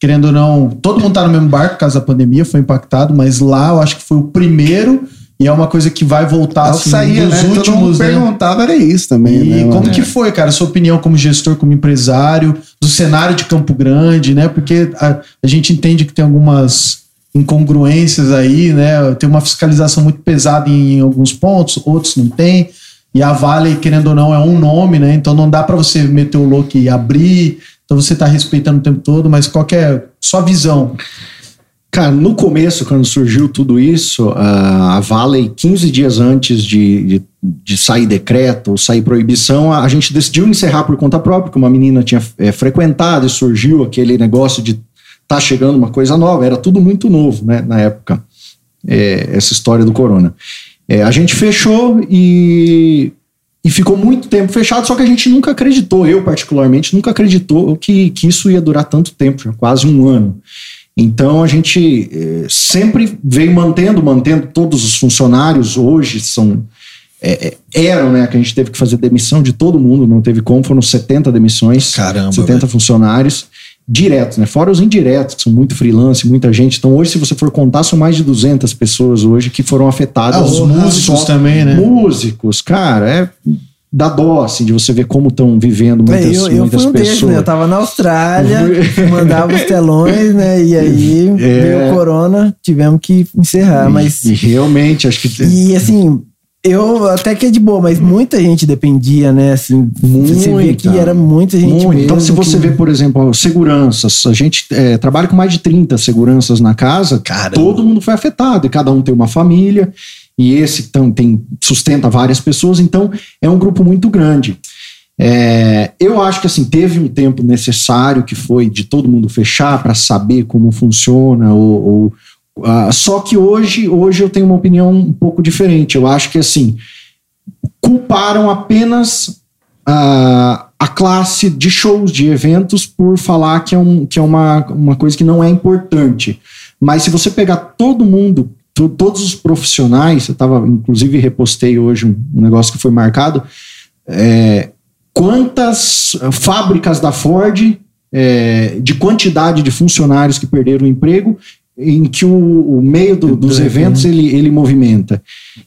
querendo ou não, todo mundo tá no mesmo barco por causa da pandemia, foi impactado, mas lá eu acho que foi o primeiro e é uma coisa que vai voltar É assim, saía, nos né? Todo mundo últimos, né? perguntava, era isso também, E né? como mano? que foi, cara, sua opinião como gestor, como empresário, do cenário de Campo Grande, né? Porque a, a gente entende que tem algumas incongruências aí, né? Tem uma fiscalização muito pesada em, alguns pontos, outros não tem. E a Vale, querendo ou não, é um nome, né? Então não dá para você meter o louco e abrir. Então você tá respeitando o tempo todo, mas qual é sua visão? Cara, no começo, quando surgiu tudo isso, a Vale, 15 dias antes de, de, de sair decreto sair proibição, a, a gente decidiu encerrar por conta própria, porque uma menina tinha é, frequentado e surgiu aquele negócio de tá chegando uma coisa nova, era tudo muito novo, né, na época, é, essa história do corona. É, a gente fechou e, e ficou muito tempo fechado, só que a gente nunca acreditou, eu particularmente, nunca acreditou que, que isso ia durar tanto tempo, já quase um ano. Então a gente eh, sempre veio mantendo, mantendo todos os funcionários, hoje são. é, é, eram, né? Que a gente teve que fazer demissão de todo mundo, não teve como, foram 70 demissões, Caramba, 70 funcionários diretos, né? Fora os indiretos, que são muito freelance, muita gente. Então hoje, se você for contar, são mais de 200 pessoas hoje que foram afetadas. Ah, os Só- músicos também, né? Músicos, cara, é. Dá dó, assim, de você ver como estão vivendo muitas, É, eu, eu muitas fui um pessoas. desses, né? Eu tava na Austrália, mandava os telões, né? E aí É. veio o corona, tivemos que encerrar. Mas, E, e realmente, acho que. e assim, eu até que é de boa, mas muita gente dependia, né? Assim, você vê Muita. que era muita gente mesmo. Então, se você que- vê, por exemplo, seguranças, a gente é, trabalha com mais de 30 seguranças na casa, Caramba. todo mundo foi afetado, e cada um tem uma família, e esse então, tem, sustenta várias pessoas, então é um grupo muito grande. É, eu acho que assim teve um tempo necessário que foi de todo mundo fechar para saber como funciona ou, ou ah, só que hoje hoje eu tenho uma opinião um pouco diferente eu acho que assim culparam apenas a, a classe de shows, de eventos, por falar que é, um, que é uma, uma coisa que não é importante. Mas se você pegar todo mundo, todos os profissionais, eu tava, inclusive repostei hoje um, negócio que foi marcado, é, quantas fábricas da Ford, é, de quantidade de funcionários que perderam o emprego, em que o, o meio do- dos eventos ele, ele movimenta.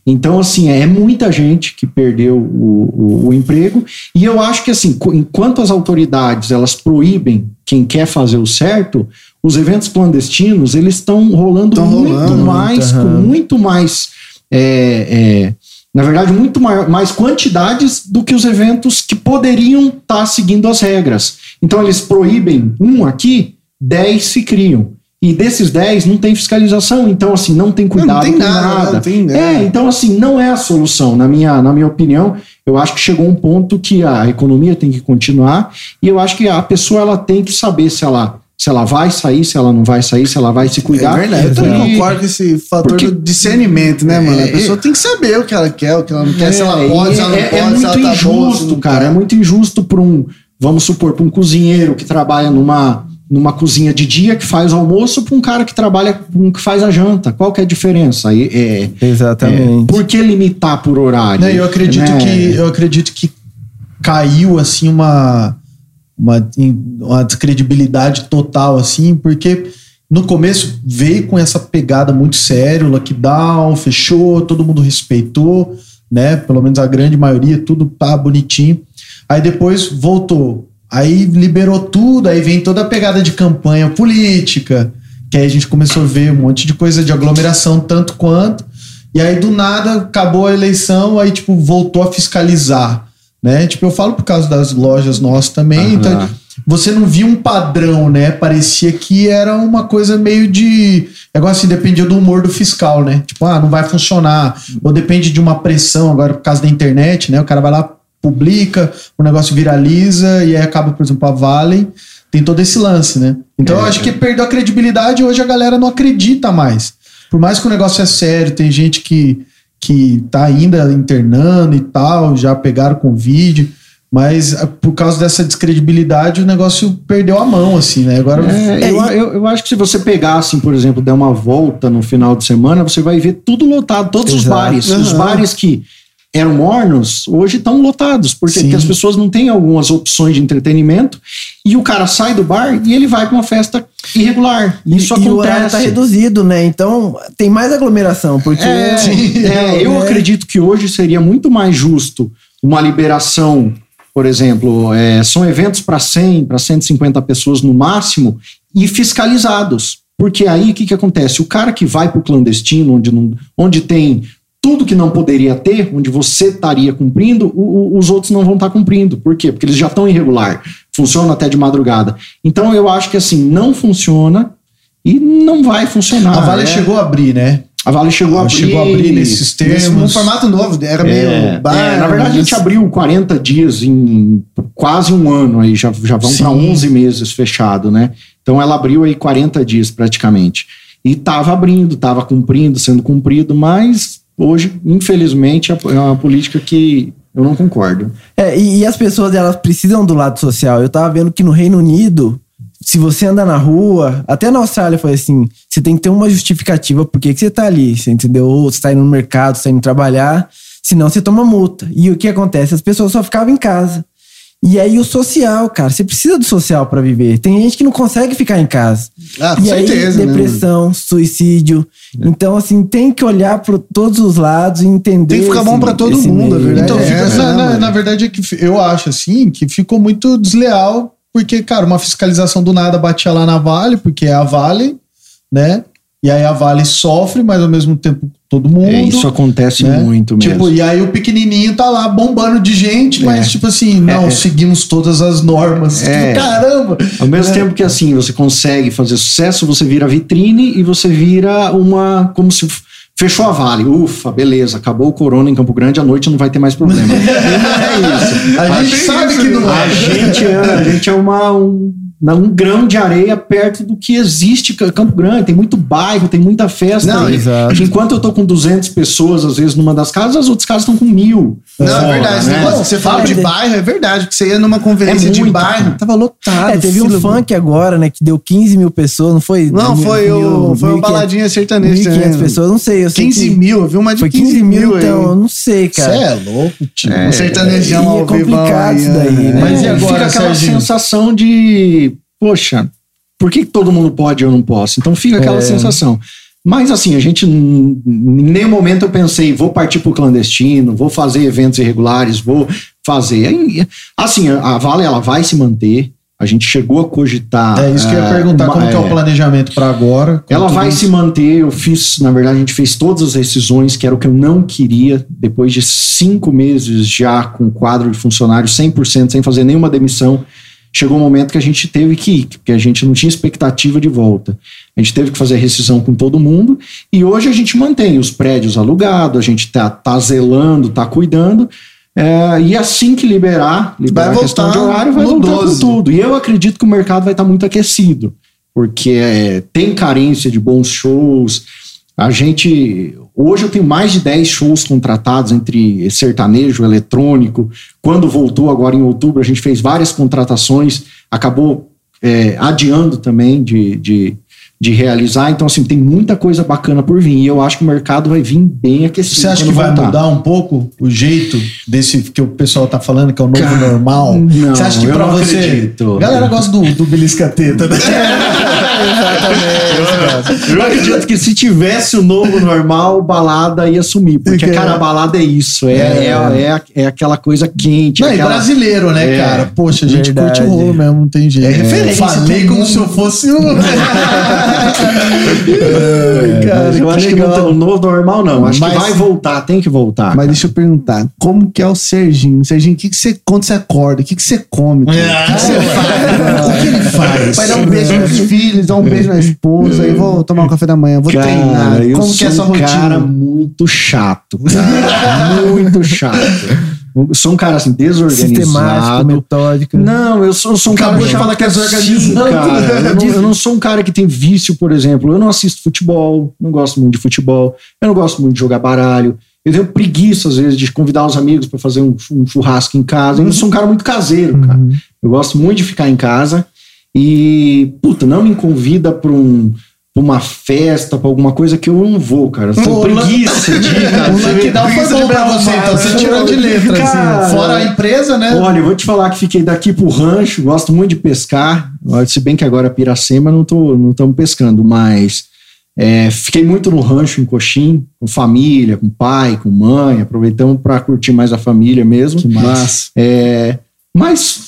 Então, assim, é muita gente que perdeu o, o- o emprego, e eu acho que, assim, enquanto as autoridades elas proíbem quem quer fazer o certo, os eventos clandestinos eles estão rolando Tão muito rolando, mais, com muito mais. é, é, na verdade, muito maior, mais quantidades do que os eventos que poderiam estar seguindo as regras. Então, eles proíbem um aqui, dez se criam. E desses 10 não tem fiscalização, então assim, não tem cuidado tem com nada, nada. não tem- é, é. então assim, não é a solução, na minha, na minha opinião. Eu acho que chegou um ponto que a economia tem que continuar e eu acho que a pessoa ela tem que saber se ela se ela vai sair, se ela não vai sair, se ela vai se cuidar. É verdade, eu também concordo com esse fator Porque- do discernimento, né, mano? A É, pessoa tem que saber o que ela quer, o que ela não quer, se ela É, pode, se ela não é, pode, é se muito ela tá boa, injusto, cara. tá. É muito injusto para um, vamos supor, para um cozinheiro que trabalha numa, numa cozinha de dia que faz o almoço, para um cara que trabalha com que faz a janta. Qual que é a diferença? Aí, É, Exatamente. por que limitar por horário? Não, eu acredito Né? que eu acredito que caiu assim uma uma, uma descredibilidade total assim, porque no começo veio com essa pegada muito séria, lockdown, fechou, todo mundo respeitou, né? Pelo menos a grande maioria, tudo tá bonitinho. Aí depois voltou. Aí liberou tudo, aí vem toda a pegada de campanha política, que aí a gente começou a ver um monte de coisa de aglomeração, tanto quanto. E aí, do nada, acabou a eleição, aí, tipo, voltou a fiscalizar, né? Tipo, eu falo por causa das lojas nossas também, Aham. então você não via um padrão, né? Parecia que era uma coisa meio de. É igual assim, dependia do humor do fiscal, né? Tipo, ah, não vai funcionar. Ou depende de uma pressão, agora por causa da internet, né? O cara vai lá, publica, o negócio viraliza e aí acaba, por exemplo, a Vale. Tem todo esse lance, né? Então eu acho que perdeu a credibilidade e hoje a galera não acredita mais. Por mais que o negócio é sério, tem gente que, que tá ainda internando e tal, já pegaram Covid. Mas ah, por causa dessa descredibilidade, o negócio perdeu a mão, assim, né? Agora. É, eu, eu, eu acho que se você pegar, assim, por exemplo, der uma volta no final de semana, você vai ver tudo lotado, todos os Exato. bares. Os Aham. bares que eram mornos, hoje estão lotados, porque, porque as pessoas não têm algumas opções de entretenimento e o cara sai do bar e ele vai para uma festa irregular. Isso e o horário tá acontece. reduzido, né? Então tem mais aglomeração, porque. É, é, eu né? acredito que hoje seria muito mais justo uma liberação, por exemplo, é, são eventos para 100, para 150 pessoas no máximo e fiscalizados. Porque aí o que, que acontece? O cara que vai para o clandestino, onde, não, onde tem tudo que não poderia ter, onde você estaria cumprindo, o- o- os outros não vão estar cumprindo. Por quê? Porque eles já estão irregular. Funciona até de madrugada. Então eu acho que assim, não funciona e não vai funcionar. a Vale É. chegou a abrir, né? A Vale chegou a abrir. chegou a abrir nesses Nesse, termos. num formato novo, era meio É, bar. é, na verdade, a gente abriu 40 dias em quase um ano aí, já, já vão para 11 meses fechado, né? Então ela abriu aí 40 dias praticamente. E tava abrindo, tava cumprindo, sendo cumprido, mas hoje, infelizmente, é uma política que eu não concordo. É, e, e as pessoas elas precisam do lado social. Eu tava vendo que no Reino Unido, se você anda na rua, até na Austrália foi assim, você tem que ter uma justificativa por que que você tá ali, você entendeu? Ou você tá indo no mercado, você tá indo trabalhar, senão você toma multa. E o que acontece? As pessoas só ficavam em casa. E aí o social, cara, você precisa do social pra viver. Tem gente que não consegue ficar em casa. Ah, com e certeza, aí, né, depressão, suicídio. Então, assim, tem que olhar por todos os lados e entender. Tem que ficar bom esse- pra todo esse mundo, a meio, verdade Então, é fica- essa, na, né, na- na verdade é que eu acho assim que ficou muito desleal, porque, cara, uma fiscalização do nada batia lá na Vale, porque é a Vale, né? E aí a Vale sofre, mas ao mesmo tempo todo mundo. É, isso acontece né? muito mesmo. Tipo, e aí o pequenininho tá lá bombando de gente, mas tipo assim, não, É. seguimos todas as normas. É. Tipo, caramba! Ao mesmo né? tempo que assim, você consegue fazer sucesso, você vira vitrine e você vira uma. como se fechou a vale. Ufa, beleza, acabou o corona em Campo Grande, à noite não vai ter mais problema. Não é isso. A gente sabe que não A é. gente é, a gente é uma, um, um grão de areia perto do que existe Ca- Campo Grande. Tem muito bairro, tem muita festa. Não, E exato. Enquanto eu tô com 200 pessoas, às vezes, numa das casas, as outras casas estão com mil. Não, Fora, é verdade. Né? que você fala É, de de- bairro, é verdade. Porque você ia numa conferência É de bairro, cara. tava lotado. É, teve um fila- funk agora, né, que deu 15 mil pessoas, não foi? Não, Mil- foi, o, mil- foi uma 1.500 baladinha sertaneja. 1.500 né? pessoas, não sei. Eu sei 15 que mil, eu vi uma de Foi 15 mil, aí. então, eu não sei, Você cara. é louco, tio. Um sertanejão é ao vivo complicado aí, isso daí, é. né? Mas e É, agora, fica aquela sensação de, poxa, por que todo mundo pode e eu não posso? Então fica aquela É. sensação. Mas assim, a gente, em nenhum momento eu pensei, vou partir pro clandestino, vou fazer eventos irregulares, vou fazer. Assim, a Vale ela vai se manter. A gente chegou a cogitar. É isso que eu ia eh, perguntar, uma- como que é o é, planejamento pra agora? ela vai isso. se manter. Eu fiz, na verdade, a gente fez todas as decisões, que era o que eu não queria, depois de cinco meses já com quadro de funcionários 100%, sem fazer nenhuma demissão. Chegou um momento que a gente teve que ir, porque a gente não tinha expectativa de volta. A gente teve que fazer rescisão com todo mundo e hoje a gente mantém os prédios alugados, a gente tá, tá zelando, tá cuidando. é, e assim que liberar, liberar Vai a questão de horário, vai voltar 12. com tudo. E eu acredito que o mercado vai estar muito aquecido, porque é, tem carência de bons shows. A gente. Hoje eu tenho mais de 10 shows contratados entre sertanejo, eletrônico. Quando voltou agora em outubro, a gente fez várias contratações, acabou é, adiando também de, de, de realizar. Então, assim, tem muita coisa bacana por vir. E eu acho que o mercado vai vir bem aquecido. Você acha que vai voltar. mudar um pouco o jeito desse que o pessoal tá falando que é o novo Cara, normal? não, você acha que você. acredito. A galera gosta do, do belisca teta, né? Eu acredito que se tivesse o novo normal, balada ia sumir. Porque, É. cara, a balada é isso. É, é. É, é aquela coisa quente. Não, e aquela... brasileiro, né, É, cara? Poxa, a gente verdade. curte o rolo mesmo, não tem jeito. É referência Falei pro como se eu fosse um. Ai, cara, Mas eu que acho que legal. não tá- o novo normal não. Acho Mas- que vai voltar, tem que voltar. Mas cara. deixa eu perguntar, como que é o Serginho? Serginho, o que, que você, quando você acorda, o que, que você come? cara? O que, que você faz? O que ele faz? Vai dar um beijo nos filhos, dar um beijo na esposa, aí vou tomar um café da manhã, vou treinar. eu Como que é a sou sua um cara rotina? muito chato, cara. muito chato. Eu sou um cara assim, Sistemático, desorganizado. metódico. Não, eu sou, eu sou um Acabou cara de chato falar que é desorganizado. cara. Eu não, eu não sou um cara que tem vício, por exemplo. Eu não assisto futebol, não gosto muito de futebol. Eu não gosto muito de jogar baralho. Eu tenho preguiça, às vezes, de convidar os amigos para fazer um, um churrasco em casa. Eu não sou um cara muito caseiro, cara. Eu gosto muito de ficar em casa. E, puta, não me convida para um, pra uma festa, pra alguma coisa que eu não vou, cara. Pô, preguiça de cara. O Lucky Down foi Preguiça bom pra você, uma então. Você mala. tirou de letra, Cara, assim. Fora a empresa, né? Olha, eu vou te falar que fiquei daqui pro rancho, gosto muito de pescar. Se bem que agora Piracema não tô, não estamos pescando, mas é, fiquei muito no rancho em Coxim, com família, com pai, com mãe, aproveitamos para curtir mais a família mesmo. Massa. É, mas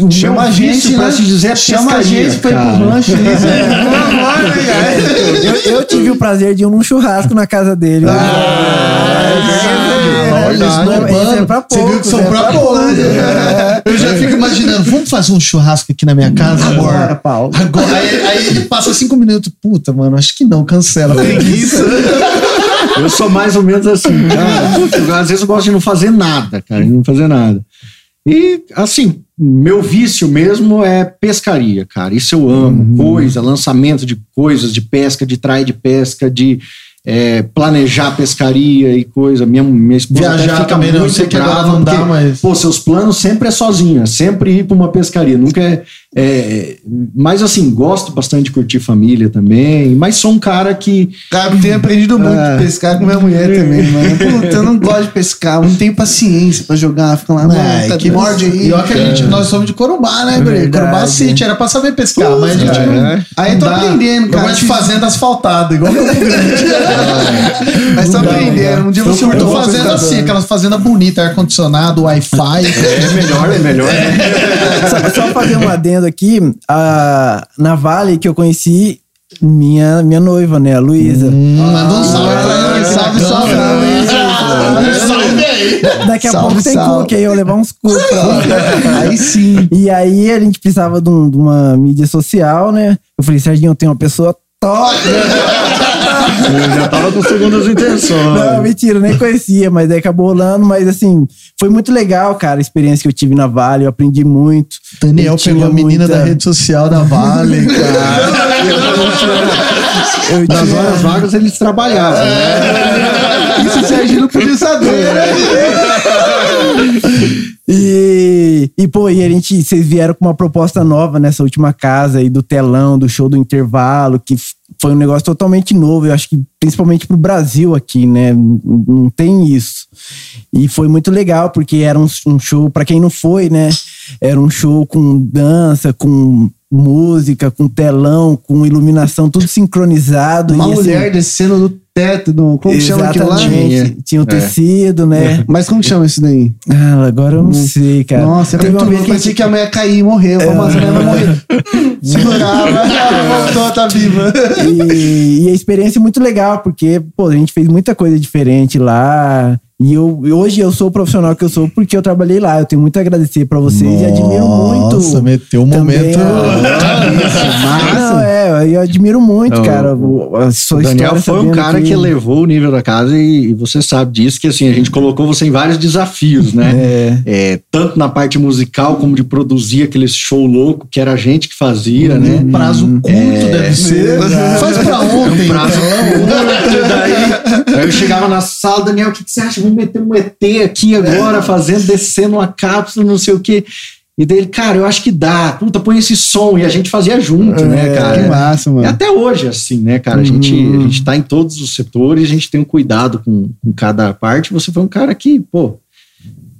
o Chama a gente, pra né? se dizer, é Chama a gente pra ir pro rancho. Eu, eu tive o prazer de ir num churrasco na casa dele. Verdade. esnobando. Esse é pra Você viu que são é pra poucos. poucos. É. Eu já fico imaginando, vamos fazer um churrasco aqui na minha casa Agora, agora? Paulo. Agora, aí, aí ele passa cinco minutos. Puta, mano, acho que não, cancela. Preguiça. Eu sou mais ou menos assim, cara. Eu, às vezes eu gosto de não fazer nada, cara, de não fazer nada. E, assim, meu vício mesmo é pescaria, cara. Isso eu amo. Coisa, lançamento de coisas, de pesca, de trai de pesca, de é, planejar pescaria e coisa. Minha, minha esposa Viajar fica também não, muito sei que agora não dá, porque, mas- Pô, seus planos sempre é sozinha, sempre ir pra uma pescaria. Nunca é, é. Mas, assim, gosto bastante de curtir família também. Mas sou um cara que. Cara, eu tenho aprendido muito É. a pescar com minha mulher também, mano. Puta, eu não gosto de pescar, eu não tenho paciência pra jogar. Fica lá, mano, É, tá, que morde aí. E olha que a gente, nós somos de Corumbá, né, Bre? Corumbá City, era pra saber pescar, mas a gente é. Aí tô dá. aprendendo, Eu cara. gosto de fazenda asfaltada, igual Campo Grande. Mas tô aprendendo. Um dia Eu você curto vai fazenda assim, aquelas fazendas bonitas, ar-condicionado, Wi-Fi. É melhor, é melhor. Só, só fazer um adendo aqui. A, na Vale que eu conheci minha, minha noiva, né? A Luísa. Manda um salve pra ela. Ah, salve, salve, aí. Daqui a Salve, pouco tem salve. cookie, aí eu levar uns cookies pra ela. Aí sim. E aí a gente precisava de, um- de uma mídia social, né? Eu falei, Serginho, eu tenho uma pessoa top. Eu já tava com segundas intenções. Não, mentira, eu nem conhecia, mas aí acabou rolando. Mas assim, foi muito legal, cara, a experiência que eu tive na Vale. Eu aprendi muito. Daniel Eu pegou a menina muita- da rede social da Vale, cara. Eu Nas tinha- horas vagas eles trabalhavam, né? Isso o Sérgio não podia saber, né? E, e, pô, e a gente, vocês vieram com uma proposta nova nessa última casa aí do telão, do show do intervalo, que foi um negócio totalmente novo. Eu acho que principalmente pro Brasil aqui, né? Não, tem isso. E foi muito legal, porque era um, um show, pra quem não foi, né? Era um show com dança, com música, com telão, com iluminação, tudo sincronizado. Uma e, assim, mulher descendo do teto, do, como que chama aquilo lá? Exatamente. Tinha o É. tecido, né? Mas como que chama isso daí? Ah, agora eu não sei, cara. Nossa, Teve teve uma uma vez que a parecia que a mulher ia cair e morreu. Como as mulheres vão morrer? Segurava, voltou, tá viva. e, e a experiência é muito legal, porque, pô, a gente fez muita coisa diferente lá. E eu, hoje eu sou o profissional que eu sou porque eu trabalhei lá. Eu tenho muito a agradecer pra vocês e admiro muito. Nossa, meteu um também momento. a- Não, é, eu admiro muito, Não, cara. o- A sua O Daniel foi um cara que... elevou o nível da casa e, e você sabe disso, que assim, a gente colocou você em vários desafios, né? É. É, tanto na parte musical como de produzir aquele show louco que era a gente que fazia, né? Um prazo curto deve ser. Faz pra ontem. prazo então. curto, daí, aí eu chegava na sala, Daniel, o que, que você acha? Vamos meter um ET aqui agora, fazendo, descendo uma cápsula, não sei o quê. E daí, ele, cara, eu acho que dá. Puta, põe esse som. E a gente fazia junto, né, cara? Que massa, E mano. até hoje, assim, né, cara? A gente, a gente tá em todos os setores, a gente tem um cuidado com, com cada parte. Você foi um cara que, pô,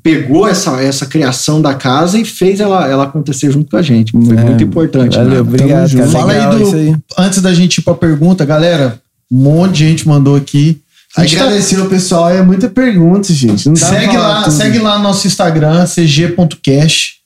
pegou essa, essa criação da casa e fez ela, ela acontecer junto com a gente. Foi É, muito importante. Valeu, né? obrigado, cara. Fala aí do- aí. Antes da gente ir pra pergunta, galera, um monte de gente mandou aqui. A gente tá- Agradecer o pessoal, é muita pergunta, gente. Não dá segue lá, tudo. segue lá no nosso Instagram, cg.cash.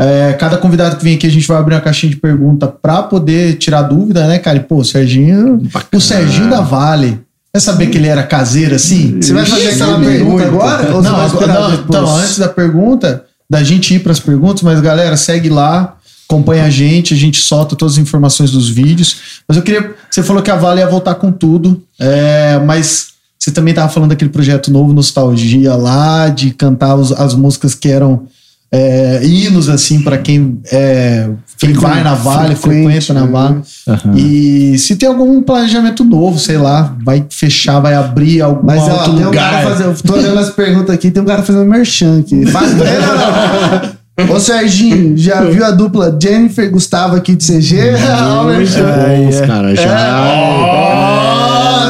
É, cada convidado que vem aqui, a gente vai abrir uma caixinha de pergunta pra poder tirar dúvida, né, cara? E, pô, o Serginho. O Serginho da Vale. Quer saber que ele era caseiro assim? Você vai fazer aquela pergunta agora? Ou você Não, vai agora- não, então, antes da pergunta, da gente ir pras perguntas, mas galera, segue lá, acompanha a gente, a gente solta todas as informações dos vídeos. Mas eu queria. Você falou que a Vale ia voltar com tudo, é, mas você também tava falando daquele projeto novo, Nostalgia, lá, de cantar os- as músicas que eram é, hinos, assim, para quem, é, quem vai na Vale, frequente, frequenta na né? Vale. Aham. E se tem algum planejamento novo, sei lá, vai fechar, vai abrir algum Mas ó, outro tem um lugar. cara fazendo. Tô olhando as perguntas aqui, tem um cara fazendo merchan aqui. Mesmo. Ô Serginho, já viu a dupla Jennifer e Gustavo aqui de CG? Ó, o merchan. Bons, cara, já.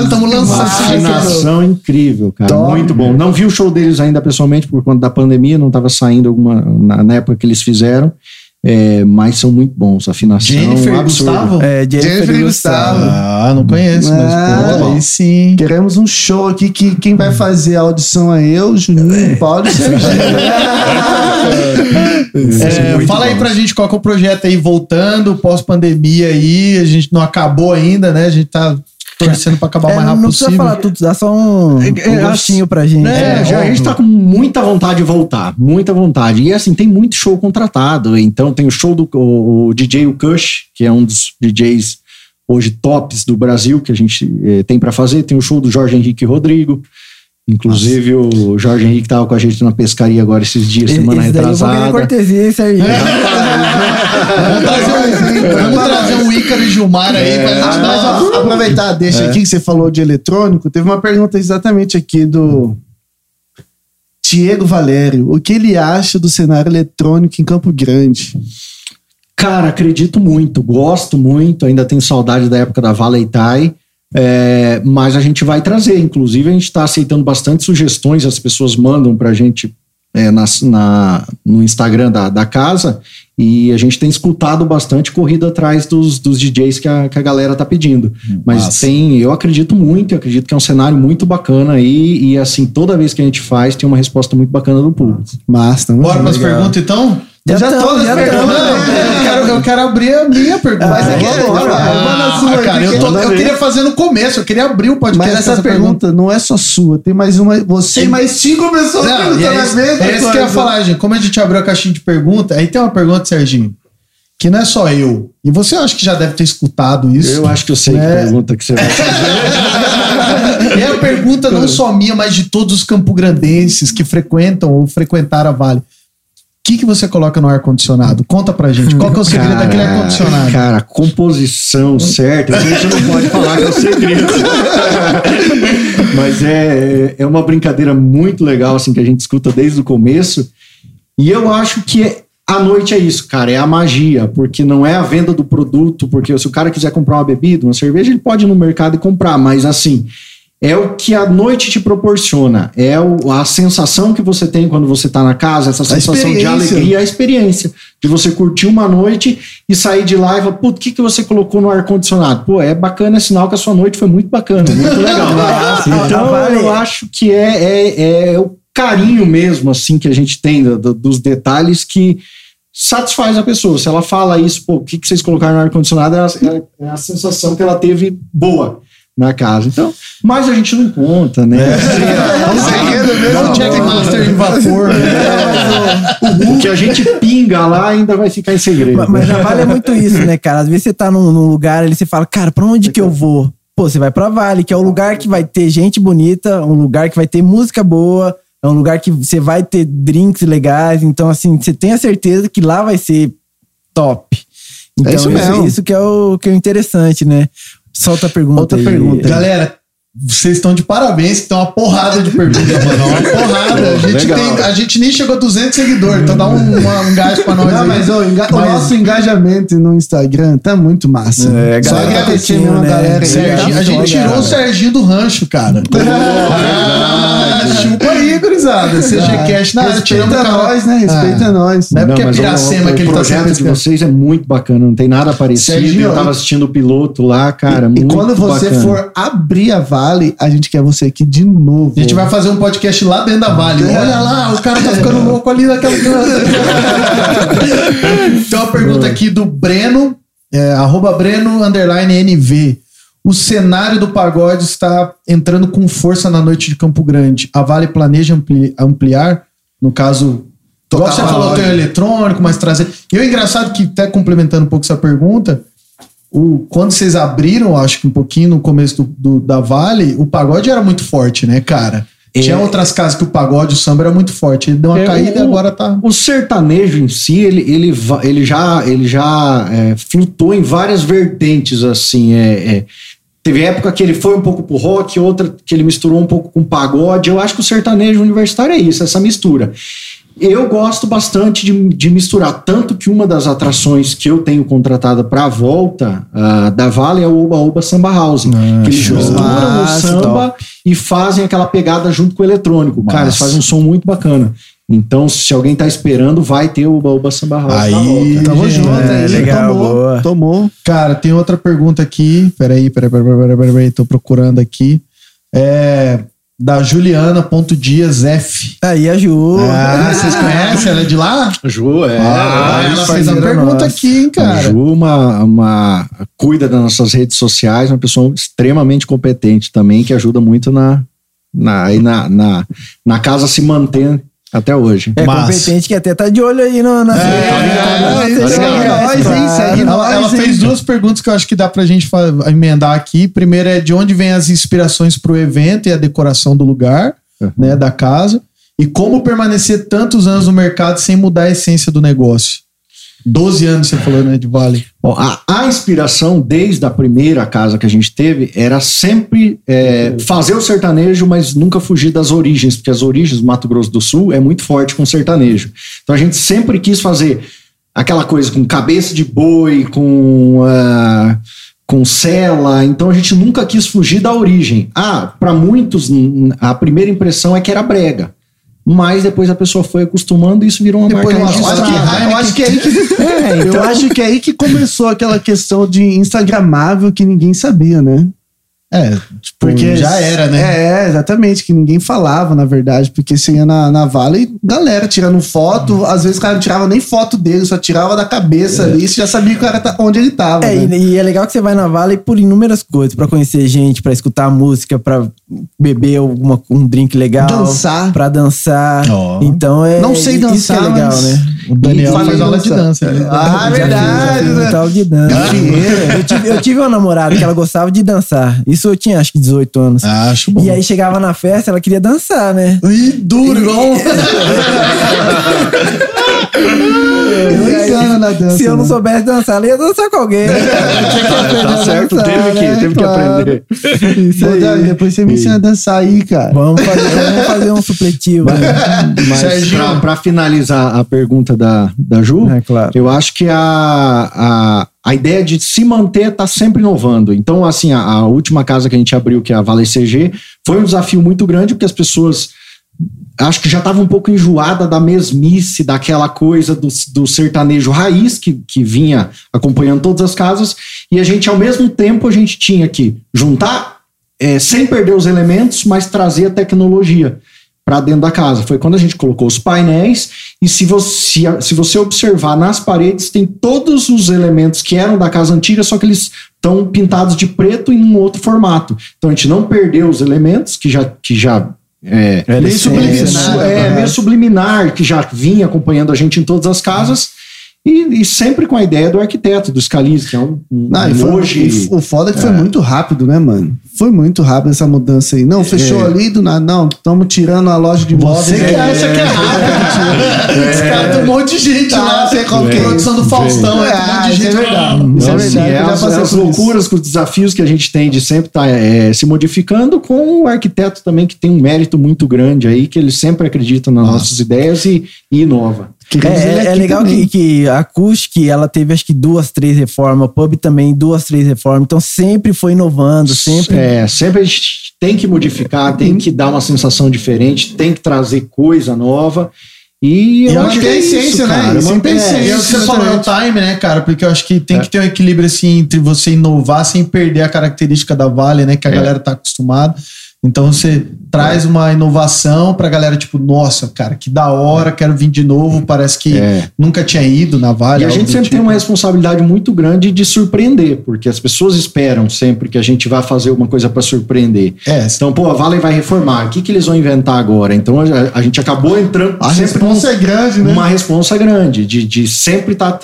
Estamos Uma lançando. afinação incrível, cara. Top. Muito bom. Não vi o show deles ainda pessoalmente por conta da pandemia, não estava saindo alguma na, na época que eles fizeram. é, mas são muito bons. Afinação Jennifer e absurda. Gustavo? É, Jennifer, Jennifer Gustavo. Ah, não conheço, mas Ah, pô, aí sim. Queremos um show aqui que quem vai fazer a audição é eu, Juninho, Paulo e Serginho. É, fala aí bons. pra gente qual que é o projeto aí voltando, pós-pandemia aí. A gente não acabou ainda, né? A gente tá torcendo pra acabar o É, mais não rápido precisa possível. falar tudo, dá só um, É, um é, gostinho pra gente. É, É, já, a gente tá com muita vontade de voltar, muita vontade. E assim, tem muito show contratado. Então tem o show do o, o DJ o Kush, que é um dos DJs hoje tops do Brasil que a gente eh, tem pra fazer. Tem o show do Jorge Henrique Rodrigo. Inclusive o Jorge Henrique tava com a gente na pescaria agora esses dias, semana Esse daí eu vou querer retrasada. cortesia? Vamos trazer um, vamos trazer um Ícaro e Gilmar aí pra gente Ah, dar uma- ó, aproveitar, deixa aqui que você falou de eletrônico. Teve uma pergunta exatamente aqui do Diego Valério. O que ele acha do cenário eletrônico em Campo Grande? Cara, acredito muito, gosto muito, ainda tenho saudade da época da Valeitai, é, mas a gente vai trazer. Inclusive, a gente está aceitando bastante sugestões, as pessoas mandam para a gente é, nas- na- no Instagram da, da casa e a gente tem escutado bastante corrida atrás dos, dos DJs que a, que a galera tá pedindo. Mas Massa. tem, eu acredito muito, eu acredito que é um cenário muito bacana aí e assim, toda vez que a gente faz, tem uma resposta muito bacana do público. Tamo Bora junto. pras perguntas então? Já Já todas já as perguntas. Não, eu quero, eu quero abrir a minha pergunta. Mas a sua Ah, cara, eu, que- tô- eu queria fazer no começo, eu queria abrir o podcast Mas com essa pergunta não é só sua, tem mais uma. Você Tem- mais cinco pessoas Não, perguntando é a isso, mesma é isso que eu ia falar, gente. Como a gente abriu a caixinha de pergunta, aí tem uma pergunta, Serginho, que não é só eu. E você eu acho que já deve ter escutado isso. Eu acho que eu sei que É. pergunta que você vai fazer. É a pergunta não só minha, mas de todos os campograndenses que frequentam ou frequentaram a Vale. O que, que você coloca no ar-condicionado? Conta pra gente. Qual que é o segredo daquele ar-condicionado? Cara, composição certa, a gente não pode falar que é o segredo. Mas é, é uma brincadeira muito legal, assim, que a gente escuta desde o começo. E eu acho que é- a noite é isso, cara, é a magia, porque não é a venda do produto, porque se o cara quiser comprar uma bebida, uma cerveja, ele pode ir no mercado e comprar, mas assim, é o que a noite te proporciona, é o- a sensação que você tem quando você tá na casa, essa sensação de alegria, a experiência de você curtir uma noite e sair de lá e falar, putz, o que, que você colocou no ar-condicionado? Pô, é bacana, é sinal que a sua noite foi muito bacana, muito legal. então, Vale. eu acho que é, é, é o carinho mesmo, assim, que a gente tem do- do- dos detalhes que satisfaz a pessoa. Se ela fala isso, pô, o que, que vocês colocaram no ar-condicionado, é, é a sensação que ela teve boa. Na casa. Então, mas a gente não conta, né? É um segredo mesmo. É o Jackmaster em vapor. O que a gente pinga lá ainda vai ficar em segredo. Mas, mas na Vale é muito isso, né, cara? Às vezes você tá num, num lugar ali, você fala, cara, pra onde que eu vou? Pô, você vai pra Vale, que é um lugar que vai ter gente bonita, um lugar que vai ter música boa, é um lugar que você vai ter drinks legais. Então, assim, você tem a certeza que lá vai ser top. Então, isso mesmo. isso que é o que é o interessante, né? Solta a pergunta. Outra aí. pergunta. Galera, vocês estão de parabéns, que tem uma porrada de perguntas, mano. Uma porrada. A gente, Legal. tem, a gente nem chegou a 200 seguidores, então dá um, uma- um gás pra nós Não, aí. mas, ó, enga- o Mas- nosso engajamento no Instagram tá muito massa. É, Só galera tá agradecer mesmo a né? galera. Serginho, a gente tirou o Serginho do rancho, cara. Ah, chupa aí, gurizada. CG Cash na área, o Respeita nós, né? Respeita Ah. nós. Não é porque é mas o- Piracema o, que ele tá projeto sempre de vocês é muito bacana, não tem nada parecido. Serginho, eu tava assistindo o piloto lá, cara. E muito quando você bacana. for abrir a Vale, a gente quer você aqui de novo. A gente vai fazer um podcast lá dentro da Vale. Olha lá, o cara tá ficando louco ali naquela. Tem uma pergunta aqui do Breno, é, arroba Breno underline NV. O cenário do pagode está entrando com força na noite de Campo Grande. A Vale planeja ampli- ampliar, no caso, igual você falou, tem eletrônico, mas trazer. E o engraçado que, até complementando um pouco essa pergunta, o, quando vocês abriram, acho que um pouquinho no começo do, do- da Vale, o pagode era muito forte, né, cara? Tinha outras casas que o pagode, o samba era muito forte. Ele deu uma É, caída e o- agora tá. O sertanejo em si, ele, ele, ele já, ele já é, flutuou em várias vertentes, assim. É, é. Teve época que ele foi um pouco pro rock, outra que ele misturou um pouco com pagode. Eu acho que o sertanejo universitário é isso, essa mistura. Eu gosto bastante de, de misturar, tanto que uma das atrações que eu tenho contratada para a volta ah, da Vale é o Oba Oba Samba House. que eles show. misturam o samba e fazem aquela pegada junto com o eletrônico. Cara, eles fazem um som muito bacana. Então, se alguém tá esperando, vai ter o Oba Samba House Aí. Tamo junto é, aí. legal, tomou, boa. tomou. Cara, tem outra pergunta aqui. Peraí, peraí, peraí, peraí, peraí, peraí, tô procurando aqui. É da Juliana.dias F. Aí a Ju. Ah, vocês conhecem? Ela é de lá? Ju, é. Ah, ela fez a pergunta nossa. aqui, hein, A cara. Ju, uma, uma, cuida das nossas redes sociais, uma pessoa extremamente competente também, que ajuda muito na, na, aí na, na, na casa se manter até hoje. É Massa. competente que até tá de olho aí no, na É, Tá aí, Claro. nós, hein, segue Ela, ela hein? fez duas perguntas que eu acho que dá pra gente emendar aqui. Primeiro é de onde vem as inspirações pro evento e a decoração do lugar, Uhum. né, da casa. E como permanecer tantos anos no mercado sem mudar a essência do negócio. 12 anos, você falou, né, de Vale. Bom, a, a inspiração, desde a primeira casa que a gente teve, era sempre é, fazer o sertanejo, mas nunca fugir das origens, porque as origens do Mato Grosso do Sul é muito forte com sertanejo. Então a gente sempre quis fazer aquela coisa com cabeça de boi, com. ah, com cela, então a gente nunca quis fugir da origem. Ah, para muitos a primeira impressão é que era brega, mas depois a pessoa foi acostumando e isso virou uma Depois marca eu acho que registrada. Heineken- Eu acho que é aí que, É, então- eu acho que é aí que começou aquela questão de Instagramável que ninguém sabia, né? É, tipo, Porque já era, né? É, exatamente, que ninguém falava, na verdade, porque você ia na, na Vale, galera tirando foto, às vezes o cara não tirava nem foto dele, só tirava da cabeça ali, você já sabia que o cara tá, onde ele tava. É, né? e, e é legal que você vai na Vale por inúmeras coisas, pra conhecer gente, pra escutar música, pra beber alguma, um drink legal, Dançar. pra dançar. Ó. Então é Não sei isso dançar, que é legal, mas- né? O Daniel Falei faz aula de dança. Ah, verdade, fiz, né? tal de dança. Eu tive, eu tive uma namorada que ela gostava de dançar. Isso eu tinha acho que 18 anos. Ah, acho bom. E aí chegava na festa, ela queria dançar, né? Ih, duro, igual. Eu engano na dança. Se eu não né? soubesse dançar, ela ia dançar com alguém. né, que Tá certo, dançar, teve que, né? teve que Claro. aprender. Isso aí. Depois você me ensina a dançar aí, cara. Vamos fazer, vamos fazer um supletivo. né? Mas Serginho. para finalizar a pergunta da, da Ju, É claro. eu acho que a, a, a ideia de se manter está sempre inovando. Então, assim, a, a última casa que a gente abriu, que é a Vale CG, foi um desafio muito grande, porque as pessoas acho que já estavam um pouco enjoada da mesmice, daquela coisa do, do sertanejo raiz que, que vinha acompanhando todas as casas, e a gente, ao mesmo tempo, a gente tinha que juntar, eh, sem perder os elementos, mas trazer a tecnologia para dentro da casa. Foi quando a gente colocou os painéis e se você, se você observar nas paredes tem todos os elementos que eram da casa antiga, só que eles estão pintados de preto em um outro formato. Então a gente não perdeu os elementos que já que já é, Era meio, subliminar, né? é, meio subliminar, que já vinha acompanhando a gente em todas as casas. E, e sempre com a ideia do arquiteto, do Scalise, que é um, um Não, e foi, hoje. o foda é que foi muito rápido, né, mano? Foi muito rápido essa mudança aí. Não, fechou É. ali do nada. Não, estamos tirando a loja de imóveis. Você que acha que é rápido. Os caras tem um monte de gente Tá, lá. sei qual com que é. produção do Faustão. É, um monte de gente é verdade. lá. Isso é Então, assim, verdade, é as, as loucuras, com os desafios que a gente tem de sempre estar se modificando, com o arquiteto também, que tem um mérito muito grande aí, que ele sempre acredita nas nossas ideias e, e inova. É, é, é legal também. que, que a Acústica, ela teve acho que duas, três reformas, o Pub também duas, três reformas, então sempre foi inovando, sempre. É, sempre a gente tem que modificar, tem que dar uma sensação diferente, tem que trazer coisa nova. E, eu E acho que é né? cara. É que você falou, é o time, né, cara? Porque eu acho que tem que ter um equilíbrio, assim, entre você inovar sem perder a característica da Vale, né? Que a É. galera tá acostumada. Então você traz uma inovação pra galera, tipo, nossa, cara, que da hora, quero vir de novo. Parece que É. nunca tinha ido na Vale. E a gente sempre tipo. tem uma responsabilidade muito grande de surpreender, porque as pessoas esperam sempre que a gente vá fazer uma coisa para surpreender. É, Então, pô, a Vale vai reformar, o que, que eles vão inventar agora? Então a, a gente acabou entrando A responsa é grande, né? uma responsa grande, de, de sempre estar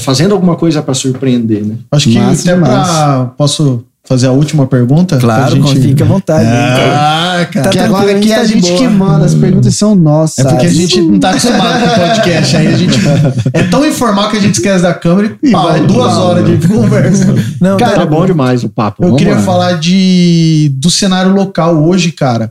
fazendo alguma coisa para surpreender, né? acho que até demais. pra. Posso fazer a última pergunta? Claro, gente- fica à vontade. Ah, cara. Tá que agora aqui é a gente tá gente que boa. manda, as perguntas são nossas. É porque a gente não tá acostumado com podcast. Aí a gente é tão informal que a gente esquece da câmera e pau, vai duas pau. horas de conversa. Não, Cara, tá bom demais o papo. Eu vamos queria lá. falar de do cenário local hoje, cara. O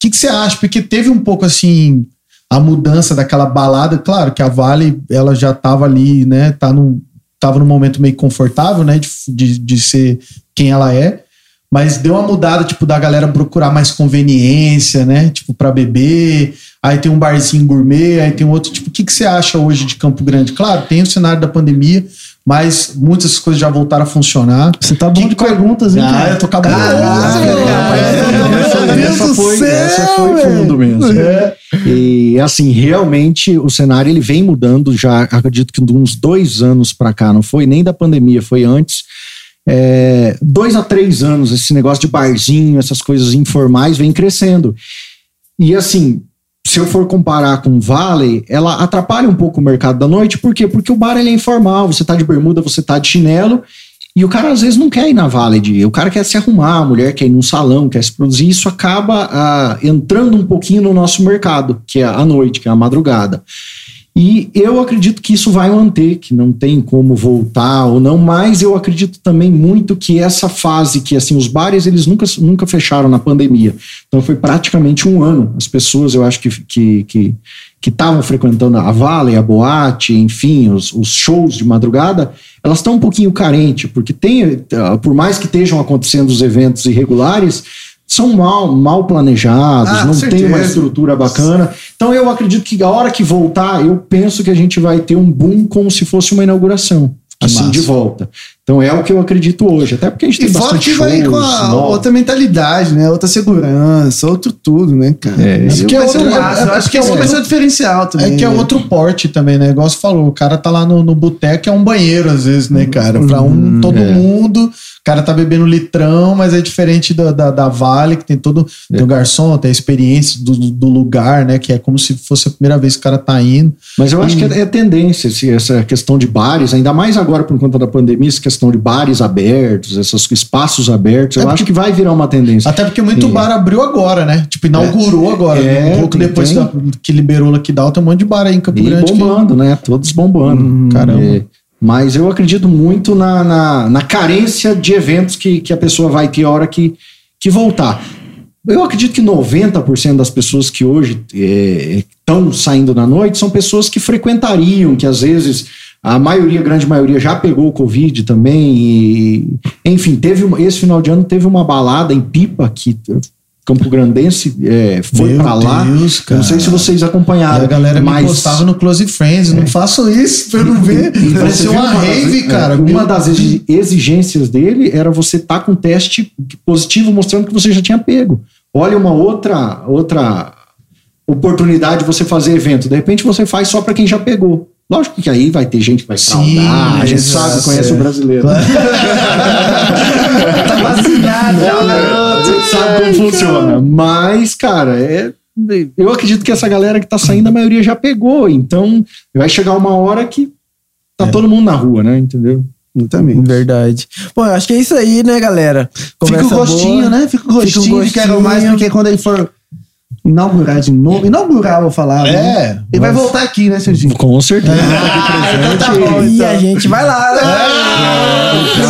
que, que você acha? Porque teve um pouco assim a mudança daquela balada. Claro que a Vale ela já tava ali, né? Tá num, tava num momento meio confortável, né? De, de, de ser quem ela é. Mas deu uma mudada, tipo, da galera procurar mais conveniência, né? Tipo, pra beber. Aí tem um barzinho gourmet, aí tem outro. Tipo, o que, que você acha hoje de Campo Grande? Claro, tem o cenário da pandemia, mas muitas coisas já voltaram a funcionar. Você tá bom Que de co- perguntas, hein? Ah, cara? eu tô. Caraca, Essa- Deus essa foi- céu, essa foi fundo mesmo. É. E assim, realmente o cenário ele vem mudando já, acredito que de uns dois anos para cá, não foi nem da pandemia, foi antes. É, dois a três anos, esse negócio de barzinho, essas coisas informais vem crescendo. E assim, se eu for comparar com o Valley, ela atrapalha um pouco o mercado da noite, por quê? Porque o bar ele é informal, você tá de bermuda, você tá de chinelo, e o cara às vezes não quer ir na Valley de o cara quer se arrumar, a mulher quer ir num salão, quer se produzir, isso acaba ah, entrando um pouquinho no nosso mercado, que é a noite, que é a madrugada. E eu acredito que isso vai manter, que não tem como voltar ou não, mas eu acredito também muito que essa fase que assim os bares eles nunca, nunca fecharam na pandemia. Então foi praticamente um ano. As pessoas, eu acho que que que estavam frequentando a Vale, a boate, enfim, os, os shows de madrugada, elas estão um pouquinho carentes, porque tem, ah, por mais que estejam acontecendo os eventos irregulares, são mal, mal planejados, Ah, não tem uma estrutura bacana. Então eu acredito que a hora que voltar, eu penso que a gente vai ter um boom como se fosse uma inauguração. Assim, massa. de volta. Então é o que eu acredito hoje. Até porque a gente E tem bastante que vai com shows a novos. outra mentalidade, né? Outra segurança, outro tudo, né, cara? É, Isso que é outro, eu acho acho que é que é outro outro- diferencial também. É que é né? outro porte também, né? Igual você falou, o cara tá lá no, no boteco, é um banheiro às vezes, né, cara? Pra um, todo é. mundo, o cara tá bebendo litrão, mas é diferente da, da, da Vale, que tem todo. Tem o garçom, tem a experiência do, do lugar, né? Que é como se fosse a primeira vez que o cara tá indo. Mas eu acho que é, é tendência esse- essa questão de bares, ainda mais agora por conta da pandemia, essa questão de bares abertos, esses espaços abertos, eu É porque- acho que vai virar uma tendência. Até porque muito Sim. bar abriu agora, né? Tipo, inaugurou agora. É, um pouco tem- depois tem. que liberou aqui da tem um monte de bar aí em Campo E Grande. que- bombando, né? Todos bombando. caramba. É, mas eu acredito muito na, na, na carência de eventos que, que a pessoa vai ter a hora que, que voltar. Eu acredito que 90% das pessoas que hoje estão saindo na noite são pessoas que frequentariam, que às vezes a maioria, a grande maioria, já pegou o Covid também. E, enfim, teve uma- esse final de ano teve uma balada em Pipa que Campo Grandense é, foi para lá. Deus, Eu não sei se vocês acompanharam. a galera mas... me postava no Close Friends. Não façam isso pra eu não ver. E viu uma das- rave, é, cara. Uma das exi- exigências dele era você estar com teste positivo mostrando que você já tinha pego. Olha uma outra outra oportunidade de você fazer evento. De repente você faz só para quem já pegou. Lógico que aí vai ter gente que vai Sim, fraudar, a gente sabe, conhece é. o brasileiro. Tá vacinado. sabe como funciona. Mas, cara, é, eu acredito que essa galera que tá saindo, a maioria já pegou. Então, vai chegar uma hora que tá É. todo mundo na rua, né? Entendeu? Exatamente. Verdade. Bom, eu acho que é isso aí, né, galera? Fica Conversa o gostinho, boa. né? Fica o gostinho, Fica um de quero gostinho. mais, porque quando ele for inaugurar de novo. Inaugurar, vou falar. É, né? Ele vai voltar aqui, né, Serginho? Com certeza. então tá bom, E então. a gente vai lá, né?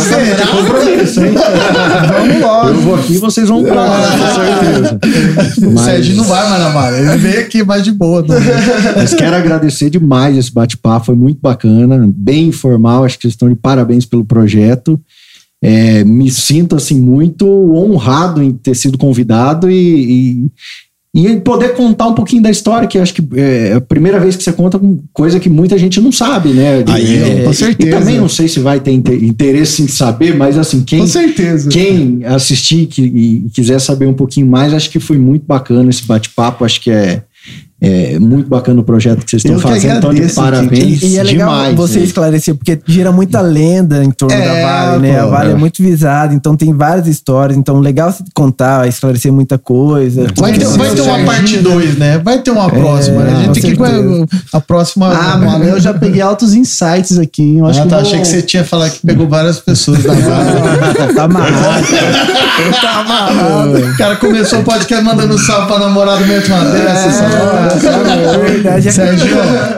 Será? compromisso, hein? Vamos logo. Eu vou aqui e vocês vão pra lá, com certeza. O Mas- Sérgio não vai mais na vara. Ele veio aqui mais de boa. Tá? Mas quero agradecer demais esse bate-papo, foi muito bacana, bem informal, acho que vocês estão de parabéns pelo projeto. É, me sinto assim muito honrado em ter sido convidado e, e, e poder contar um pouquinho da história, que acho que é a primeira vez que você conta com coisa que muita gente não sabe, né? Aí, É, com E certeza. também não sei se vai ter inte- interesse em saber, mas assim, quem, Com certeza. quem assistir que- e quiser saber um pouquinho mais, acho que foi muito bacana esse bate-papo. Acho que é, é muito bacana o projeto que vocês estão que fazendo. Então, de agradeço, parabéns. E, e é legal demais, você né? esclarecer, porque gira muita lenda em torno É, da Vale, né? pô, a Vale é. é. muito visada, então tem várias histórias. Então, legal você contar, esclarecer muita coisa. Vai ter, vai ter uma parte né? 2, né? Vai ter uma próxima. né? A gente tem que. certeza. A próxima. Ah, mano, eu já peguei altos insights aqui. Eu acho Ah, que tá, vou- achei que você tinha falado que pegou várias pessoas da vara. Tá amarrado. tá amarrado. O cara começou o podcast mandando salve pra namorado mesmo uma dessa. sabe? É verdade, é Sérgio,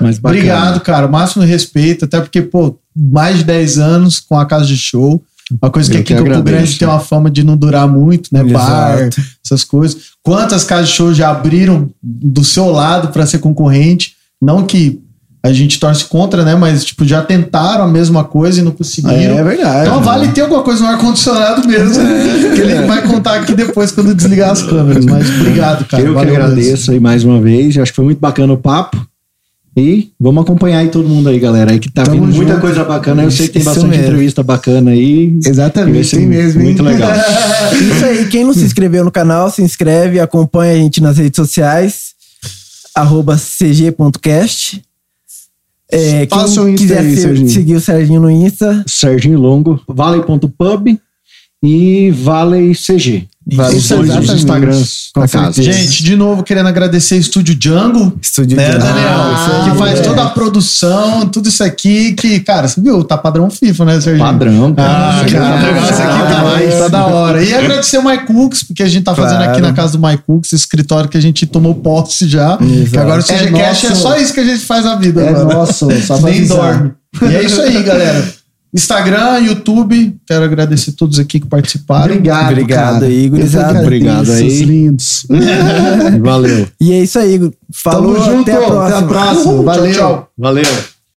Mas bacana. obrigado, cara. Máximo respeito, até porque, pô, mais de 10 anos com a casa de show. Uma coisa que Eu aqui que em Campo agradeço. Grande tem uma fama de não durar muito, né? Exato. Bar, essas coisas. Quantas casas de show já abriram do seu lado para ser concorrente? Não que a gente torce contra, né? Mas, tipo, já tentaram a mesma coisa e não conseguiram. É verdade. Então vale ter alguma coisa no ar-condicionado mesmo. que ele vai contar aqui depois quando desligar as câmeras. Mas obrigado, cara. eu que Valeu mesmo. agradeço aí mais uma vez. Acho que foi muito bacana o papo. E vamos acompanhar aí todo mundo aí, galera. Aí que tá Tamo vindo muita junto. coisa bacana. Eu sei que tem bastante mesmo. entrevista bacana aí. Exatamente, ser tem mesmo. hein? Muito legal. Isso aí, quem não se inscreveu no canal, se inscreve, acompanha a gente nas redes sociais, arroba cg.cast. É, o quem Insta quiser aí, se- Serginho. seguir o Serginho no Insta, Serginho Longo, Valley.pub e Valley CG. Valley Os dois Instagrams Com da casa. certeza. Gente, de novo, querendo agradecer Estúdio Django. Estúdio né, Django. Daniel? Ah, que faz é. toda a produção, tudo isso aqui que, cara, você viu? Tá padrão FIFA, né, Serginho? Padrão. Ah, cara. o negócio aqui tá, tá da hora. E agradecer o Mike Cooks, porque a gente tá fazendo Claro. aqui na casa do Mike Cooks, escritório que a gente tomou posse já. Exato. Que agora o É CGCast é, nosso. só isso que a gente faz na vida. É agora. nosso, só pra Nem dorme. E é isso aí, galera. Instagram, YouTube. Quero agradecer a todos aqui que participaram. Obrigado, Obrigado cara. aí, que gurizada. Obrigado aí. seus lindos. Valeu. E é isso aí. Falou, Tamo junto. até a próxima. Até a próxima. Uhul, tchau, Valeu. tchau. Valeu.